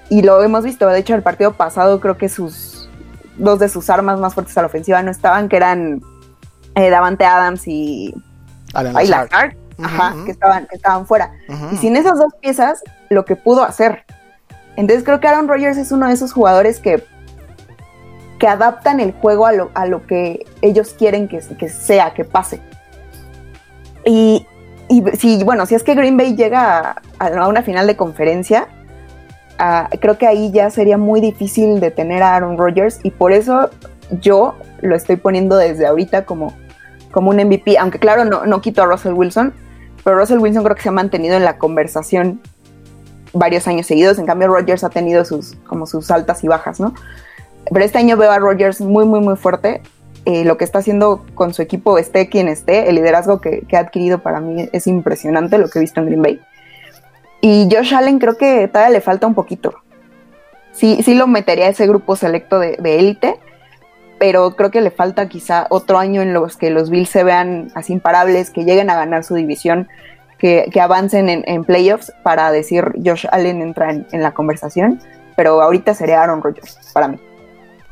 Y lo hemos visto, de hecho, el partido pasado creo que sus dos de sus armas más fuertes a la ofensiva no estaban, que eran eh, Davante Adams y Alan ajá, que, estaban, que estaban fuera. Y sin esas dos piezas, lo que pudo hacer. Entonces creo que Aaron Rodgers es uno de esos jugadores que, que adaptan el juego a lo, a lo que ellos quieren que, que sea, que pase. Y, y si, bueno, si es que Green Bay llega a, una final de conferencia, ah, creo que ahí ya sería muy difícil detener a Aaron Rodgers y por eso yo lo estoy poniendo desde ahorita como, como un MVP, aunque claro, no, no quito a Russell Wilson, pero Russell Wilson creo que se ha mantenido en la conversación varios años seguidos, en cambio Rodgers ha tenido sus, como sus altas y bajas, ¿no? Pero este año veo a Rodgers muy, muy, muy fuerte eh, lo que está haciendo con su equipo, esté quien esté, el liderazgo que, ha adquirido para mí es impresionante lo que he visto en Green Bay. Y Josh Allen creo que todavía le falta un poquito. Sí, sí lo metería a ese grupo selecto de élite, pero creo que le falta quizá otro año en los que los Bills se vean así imparables, que lleguen a ganar su división, que, avancen en, playoffs para decir Josh Allen entra en, en la conversación, pero ahorita sería Aaron Rodgers para mí.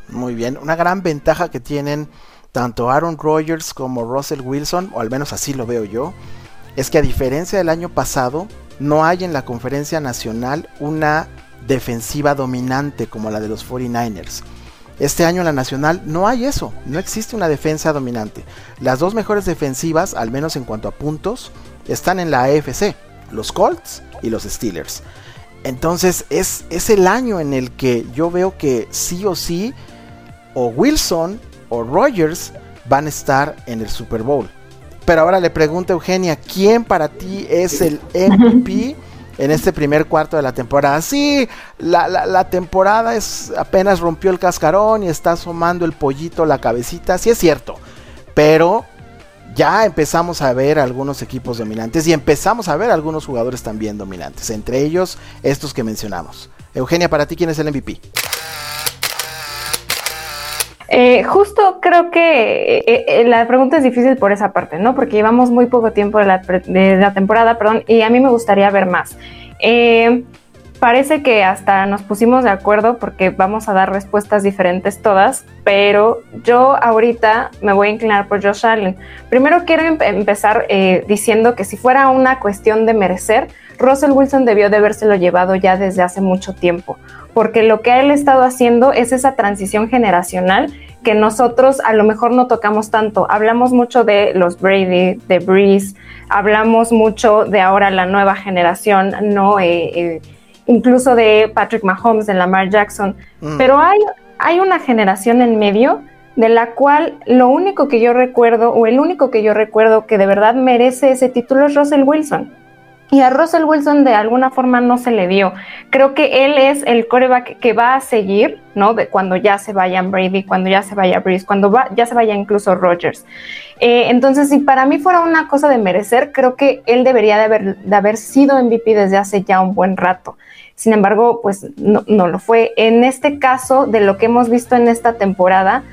Muy bien, una gran ventaja que tienen tanto Aaron Rodgers como Russell Wilson, o al menos así lo veo yo, es que a diferencia del año pasado, no hay en la conferencia nacional una defensiva dominante como la de los 49ers. Este año en la nacional no hay eso, no existe una defensa dominante. Las dos mejores defensivas, al menos en cuanto a puntos, están en la AFC, los Colts y los Steelers. Entonces es, es el año en el que yo veo que sí o sí o Wilson o Rogers van a estar en el Super Bowl. Pero ahora le pregunto a Eugenia, ¿quién para ti es el MVP en este primer cuarto de la temporada? Sí, la, temporada es apenas rompió el cascarón y está asomando el pollito, la cabecita, sí es cierto. Pero ya empezamos a ver algunos equipos dominantes y empezamos a ver algunos jugadores también dominantes, entre ellos estos que mencionamos. Eugenia, para ti, ¿quién es el MVP? Eh, justo creo que eh, eh, la pregunta es difícil por esa parte, ¿no? Porque llevamos muy poco tiempo de la, temporada, perdón, y a mí me gustaría ver más. Parece que hasta nos pusimos de acuerdo porque vamos a dar respuestas diferentes todas, pero yo ahorita me voy a inclinar por Josh Allen. Primero quiero empezar diciendo que si fuera una cuestión de merecer, Russell Wilson debió de habérselo llevado ya desde hace mucho tiempo porque lo que él ha estado haciendo es esa transición generacional que nosotros a lo mejor no tocamos tanto. Hablamos mucho de los Brady, de Breeze, hablamos mucho de ahora la nueva generación, ¿no? Eh, eh, incluso de Patrick Mahomes, de Lamar Jackson, mm. pero hay, hay una generación en medio de la cual lo único que yo recuerdo, o el único que yo recuerdo que de verdad merece ese título es Russell Wilson. Y a Russell Wilson de alguna forma no se le dio. Creo que él es el coreback que va a seguir, ¿no? De cuando ya se vayan Brady, cuando ya se vaya Breeze, cuando ya se vaya incluso Rodgers. Eh, entonces, si para mí fuera una cosa de merecer, creo que él debería de haber, de haber sido MVP desde hace ya un buen rato. Sin embargo, pues no, lo fue. En este caso, de lo que hemos visto en esta temporada,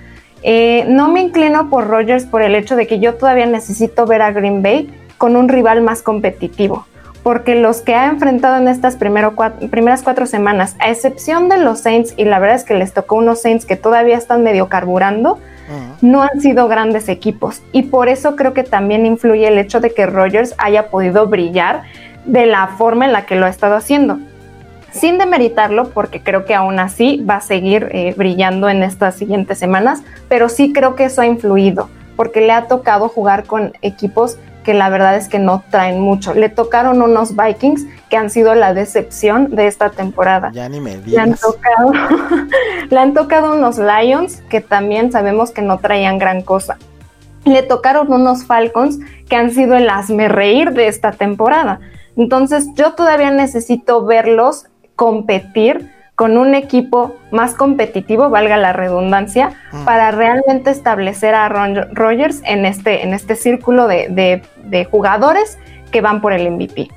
eh, no me inclino por Rodgers por el hecho de que yo todavía necesito ver a Green Bay con un rival más competitivo porque los que ha enfrentado en estas primeras cuatro semanas, a excepción de los Saints, y la verdad es que les tocó unos Saints que todavía están medio carburando, no han sido grandes equipos. Y por eso creo que también influye el hecho de que Rogers haya podido brillar de la forma en la que lo ha estado haciendo. Sin demeritarlo, porque creo que aún así va a seguir eh, brillando en estas siguientes semanas, pero sí creo que eso ha influido, porque le ha tocado jugar con equipos que la verdad es que no traen mucho. Le tocaron unos Vikings que han sido la decepción de esta temporada. Ya ni me le han tocado, le han tocado unos Lions que también sabemos que no traían gran cosa. Le tocaron unos Falcons que han sido el asme reír de esta temporada. Entonces yo todavía necesito verlos competir con un equipo más competitivo, valga la redundancia, mm. para realmente establecer a Ron Rogers en este, en este círculo de, jugadores que van por el MVP.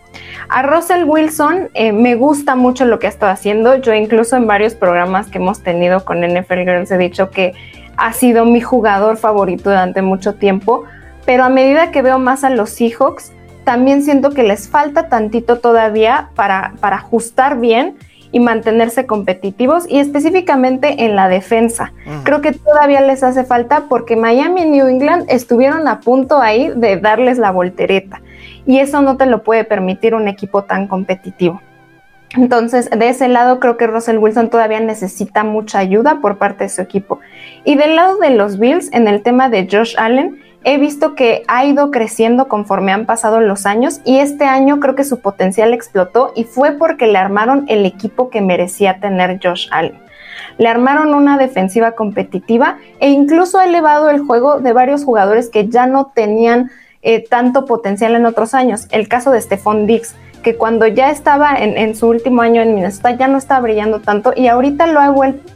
A Russell Wilson eh, me gusta mucho lo que ha estado haciendo. Yo incluso en varios programas que hemos tenido con NFL Girls he dicho que ha sido mi jugador favorito durante mucho tiempo, pero a medida que veo más a los Seahawks, también siento que les falta tantito todavía para, para ajustar bien y mantenerse competitivos y específicamente en la defensa. Creo que todavía les hace falta porque Miami y New England estuvieron a punto ahí de darles la voltereta y eso no te lo puede permitir un equipo tan competitivo. Entonces, de ese lado creo que Russell Wilson todavía necesita mucha ayuda por parte de su equipo. Y del lado de los Bills, en el tema de Josh Allen, he visto que ha ido creciendo conforme han pasado los años y este año creo que su potencial explotó y fue porque le armaron el equipo que merecía tener Josh Allen. Le armaron una defensiva competitiva e incluso ha elevado el juego de varios jugadores que ya no tenían eh, tanto potencial en otros años. El caso de Stephon Diggs, que cuando ya estaba en, su último año en Minnesota ya no estaba brillando tanto y ahorita lo ha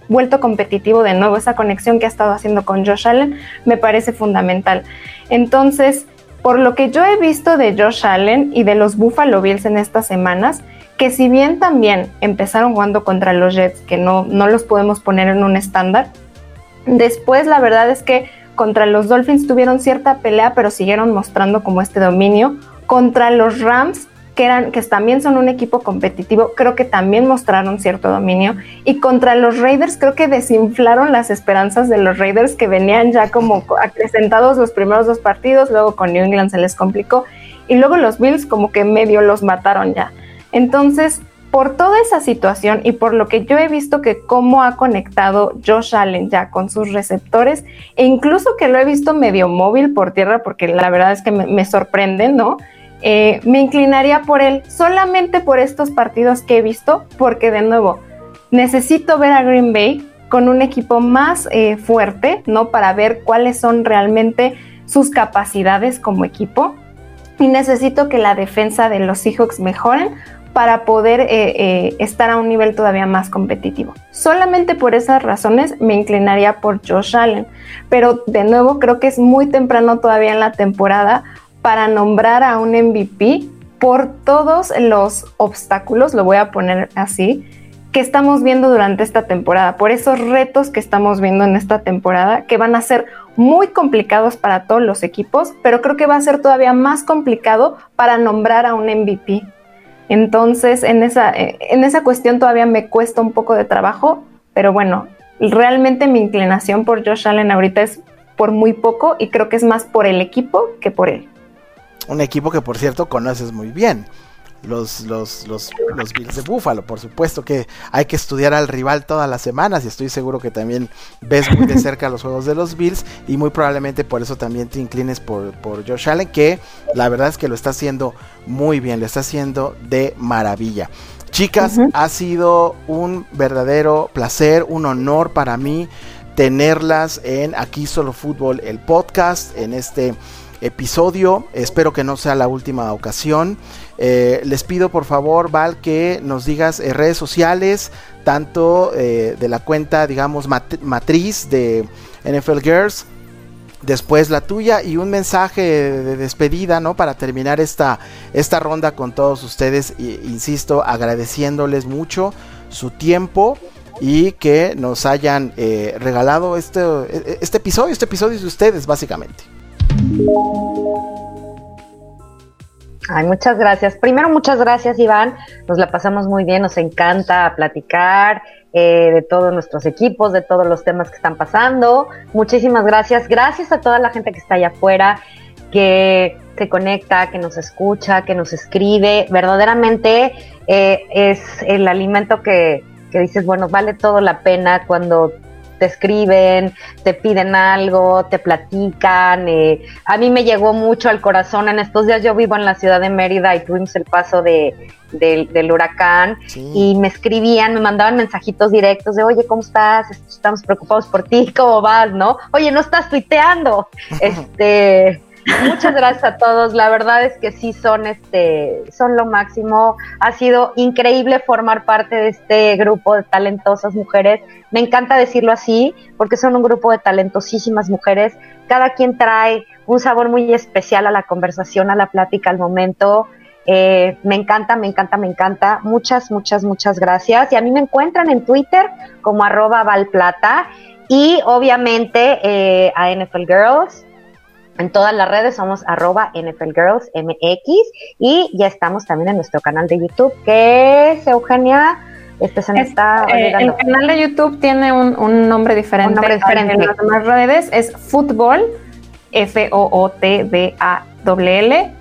vuelto competitivo de nuevo. Esa conexión que ha estado haciendo con Josh Allen me parece fundamental. Entonces, por lo que yo he visto de Josh Allen y de los Buffalo Bills en estas semanas, que si bien también empezaron jugando contra los Jets, que no, no los podemos poner en un estándar, después la verdad es que contra los Dolphins tuvieron cierta pelea, pero siguieron mostrando como este dominio. Contra los Rams, que, eran, que también son un equipo competitivo, creo que también mostraron cierto dominio. Y contra los Raiders, creo que desinflaron las esperanzas de los Raiders que venían ya como acrecentados los primeros dos partidos, luego con New England se les complicó. Y luego los Bills como que medio los mataron ya. Entonces, por toda esa situación y por lo que yo he visto que cómo ha conectado Josh Allen ya con sus receptores e incluso que lo he visto medio móvil por tierra porque la verdad es que me, sorprende, ¿no? Eh, me inclinaría por él solamente por estos partidos que he visto porque de nuevo necesito ver a Green Bay con un equipo más eh, fuerte, ¿no? Para ver cuáles son realmente sus capacidades como equipo y necesito que la defensa de los Seahawks mejoren para poder eh, estar a un nivel todavía más competitivo. Solamente por esas razones me inclinaría por Josh Allen, pero de nuevo creo que es muy temprano todavía en la temporada para nombrar a un MVP por todos los obstáculos, lo voy a poner así, que estamos viendo durante esta temporada, por esos retos que estamos viendo en esta temporada, que van a ser muy complicados para todos los equipos, pero creo que va a ser todavía más complicado para nombrar a un MVP entonces, en esa, en esa cuestión todavía me cuesta un poco de trabajo, pero bueno, realmente mi inclinación por Josh Allen ahorita es por muy poco y creo que es más por el equipo que por él. Un equipo que por cierto conoces muy bien los, los, los, los Bills de Búfalo. Por supuesto que hay que estudiar al rival todas las semanas y estoy seguro que también ves muy de cerca los juegos de los Bills y muy probablemente por eso también te inclines por, por Josh Allen, que la verdad es que lo está haciendo muy bien, lo está haciendo de maravilla. Chicas, ha sido un verdadero placer, un honor para mí tenerlas en Aquí Solo Fútbol, el podcast, en este episodio. Espero que no sea la última ocasión. Eh, les pido por favor, Val, que nos digas en redes sociales, tanto eh, de la cuenta, digamos, matriz de NFL Girls, después la tuya y un mensaje de despedida, ¿no? Para terminar esta, esta ronda con todos ustedes, insisto, agradeciéndoles mucho su tiempo y que nos hayan eh, regalado este, este episodio, este episodio de ustedes, básicamente. Ay, muchas gracias. Primero, muchas gracias, Iván. Nos la pasamos muy bien, nos encanta platicar eh, de todos nuestros equipos, de todos los temas que están pasando. Muchísimas gracias. Gracias a toda la gente que está allá afuera, que se conecta, que nos escucha, que nos escribe. Verdaderamente eh, es el alimento que, que dices, bueno, vale todo la pena cuando te escriben, te piden algo, te platican. Eh, a mí me llegó mucho al corazón en estos días. Yo vivo en la ciudad de Mérida y tuvimos el paso de, del, huracán y me escribían, me mandaban mensajitos directos de, oye, ¿cómo estás? Estamos preocupados por ti, ¿cómo vas? ¿No? Oye, no estás tuiteando. este Muchas gracias a todos. La verdad es que sí son este son lo máximo. Ha sido increíble formar parte de este grupo de talentosas mujeres. Me encanta decirlo así porque son un grupo de talentosísimas mujeres. Cada quien trae un sabor muy especial a la conversación, a la plática, al momento. Eh, me encanta, me encanta, me encanta. Muchas, muchas, muchas gracias. Y a mí me encuentran en Twitter como arroba valplata y obviamente eh, a NFL Girls en todas las redes somos arroba NFLGirlsMX y ya estamos también en nuestro canal de YouTube, que es Eugenia. Este se está eh, el canal de YouTube tiene un, nombre diferente. Un nombre diferente. En las demás redes es Fútbol, F-O-O-T-B-A-W-L,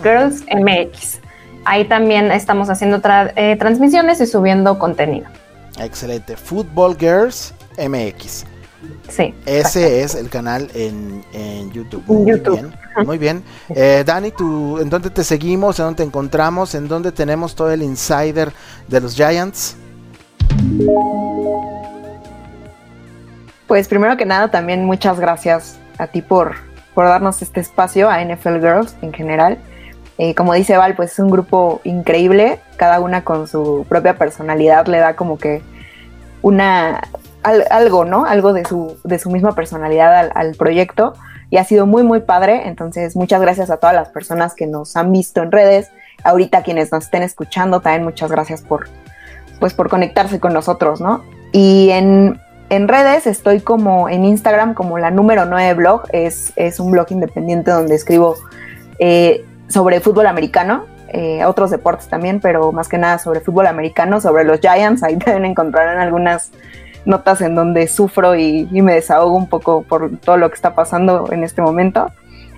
Girls MX. Ahí también estamos haciendo eh, transmisiones y subiendo contenido. Excelente. Football Girls MX. Sí. Ese es el canal en, YouTube. Muy bien. Muy bien. Eh, Dani, ¿tú, ¿en dónde te seguimos? ¿En dónde te encontramos? ¿En dónde tenemos todo el insider de los Giants? Pues primero que nada, también muchas gracias a ti por, por darnos este espacio a NFL Girls en general. Eh, como dice Val, pues es un grupo increíble cada una con su propia personalidad le da como que una algo, ¿no? Algo de su, de su misma personalidad al, proyecto y ha sido muy, muy padre. Entonces, muchas gracias a todas las personas que nos han visto en redes. Ahorita quienes nos estén escuchando, también muchas gracias por, pues, por conectarse con nosotros, ¿no? Y en, en redes estoy como en Instagram como la número 9 blog. Es, es un blog independiente donde escribo eh, sobre fútbol americano. Eh, otros deportes también, pero más que nada sobre fútbol americano, sobre los Giants. Ahí deben encontrar algunas notas en donde sufro y, me desahogo un poco por todo lo que está pasando en este momento.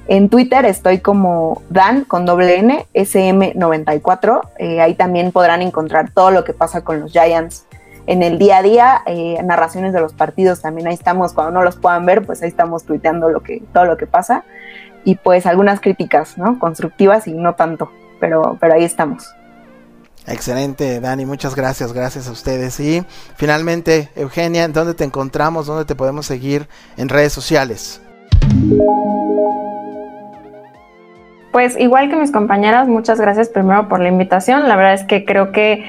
En Twitter estoy como Dan con doble N, SM94. Eh, ahí también podrán encontrar todo lo que pasa con los Giants en el día a día, eh, narraciones de los partidos también ahí estamos. Cuando no los puedan ver, pues ahí estamos tuiteando lo que, todo lo que pasa. Y pues algunas críticas, ¿no? Constructivas y no tanto, pero, pero ahí estamos. Excelente, Dani, muchas gracias, gracias a ustedes. Y finalmente, Eugenia, ¿dónde te encontramos? ¿Dónde te podemos seguir en redes sociales? Pues igual que mis compañeras, muchas gracias primero por la invitación. La verdad es que creo que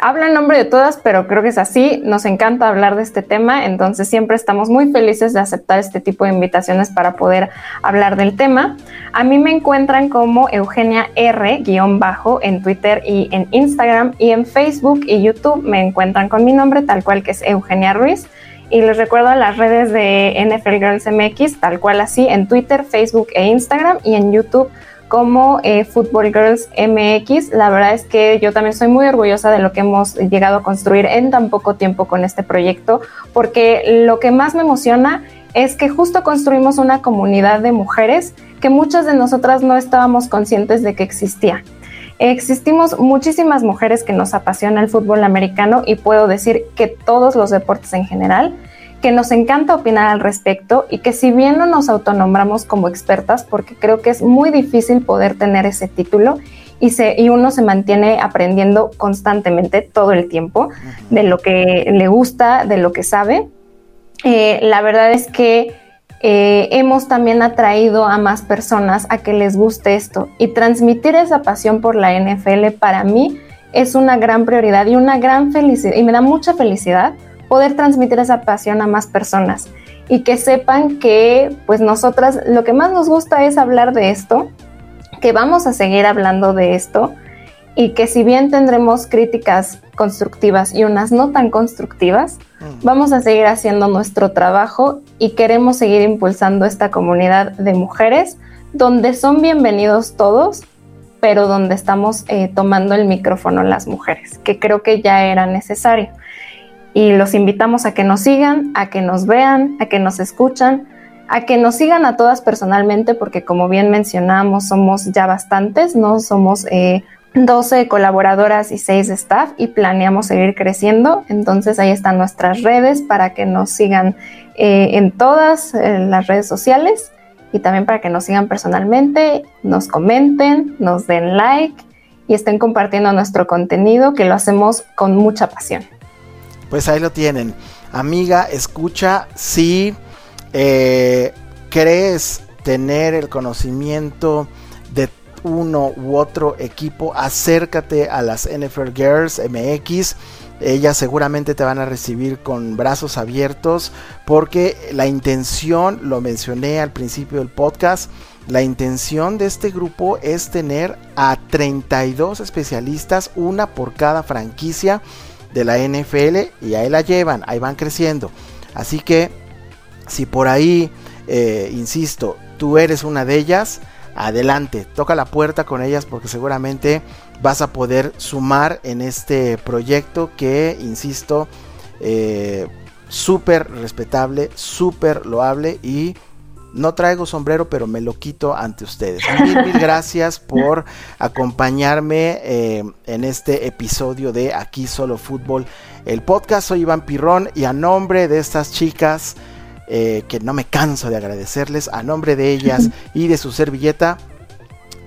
habla en nombre de todas, pero creo que es así. Nos encanta hablar de este tema, entonces siempre estamos muy felices de aceptar este tipo de invitaciones para poder hablar del tema. A mí me encuentran como Eugenia R-bajo en Twitter y en Instagram y en Facebook y YouTube me encuentran con mi nombre tal cual que es Eugenia Ruiz. Y les recuerdo las redes de NFL Girls MX, tal cual así, en Twitter, Facebook e Instagram y en YouTube como eh, Football Girls MX. La verdad es que yo también soy muy orgullosa de lo que hemos llegado a construir en tan poco tiempo con este proyecto, porque lo que más me emociona es que justo construimos una comunidad de mujeres que muchas de nosotras no estábamos conscientes de que existía. Existimos muchísimas mujeres que nos apasiona el fútbol americano y puedo decir que todos los deportes en general, que nos encanta opinar al respecto y que si bien no nos autonombramos como expertas, porque creo que es muy difícil poder tener ese título y, se, y uno se mantiene aprendiendo constantemente todo el tiempo de lo que le gusta, de lo que sabe, eh, la verdad es que eh, hemos también atraído a más personas a que les guste esto y transmitir esa pasión por la NFL para mí es una gran prioridad y una gran felicidad y me da mucha felicidad poder transmitir esa pasión a más personas y que sepan que pues nosotras lo que más nos gusta es hablar de esto, que vamos a seguir hablando de esto y que si bien tendremos críticas constructivas y unas no tan constructivas, mm. vamos a seguir haciendo nuestro trabajo y queremos seguir impulsando esta comunidad de mujeres donde son bienvenidos todos, pero donde estamos eh, tomando el micrófono las mujeres, que creo que ya era necesario y los invitamos a que nos sigan, a que nos vean, a que nos escuchan, a que nos sigan a todas personalmente, porque como bien mencionamos, somos ya bastantes, ¿no? Somos 12 eh, colaboradoras y 6 staff y planeamos seguir creciendo. Entonces ahí están nuestras redes para que nos sigan eh, en todas eh, las redes sociales y también para que nos sigan personalmente, nos comenten, nos den like y estén compartiendo nuestro contenido que lo hacemos con mucha pasión pues ahí lo tienen. Amiga, escucha, si eh, crees tener el conocimiento de uno u otro equipo, acércate a las NFL Girls MX. Ellas seguramente te van a recibir con brazos abiertos porque la intención, lo mencioné al principio del podcast, la intención de este grupo es tener a 32 especialistas, una por cada franquicia de la NFL y ahí la llevan, ahí van creciendo. Así que si por ahí, eh, insisto, tú eres una de ellas, adelante, toca la puerta con ellas porque seguramente vas a poder sumar en este proyecto que, insisto, eh, súper respetable, súper loable y no traigo sombrero, pero me lo quito ante ustedes. Mil, mil gracias por acompañarme eh, en este episodio de Aquí Solo Fútbol, el podcast. Soy Iván Pirrón y a nombre de estas chicas, eh, que no me canso de agradecerles, a nombre de ellas y de su servilleta,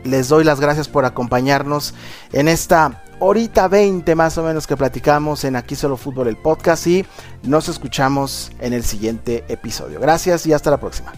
les doy las gracias por acompañarnos en esta horita 20 más o menos que platicamos en Aquí Solo Fútbol, el podcast y nos escuchamos en el siguiente episodio. Gracias y hasta la próxima.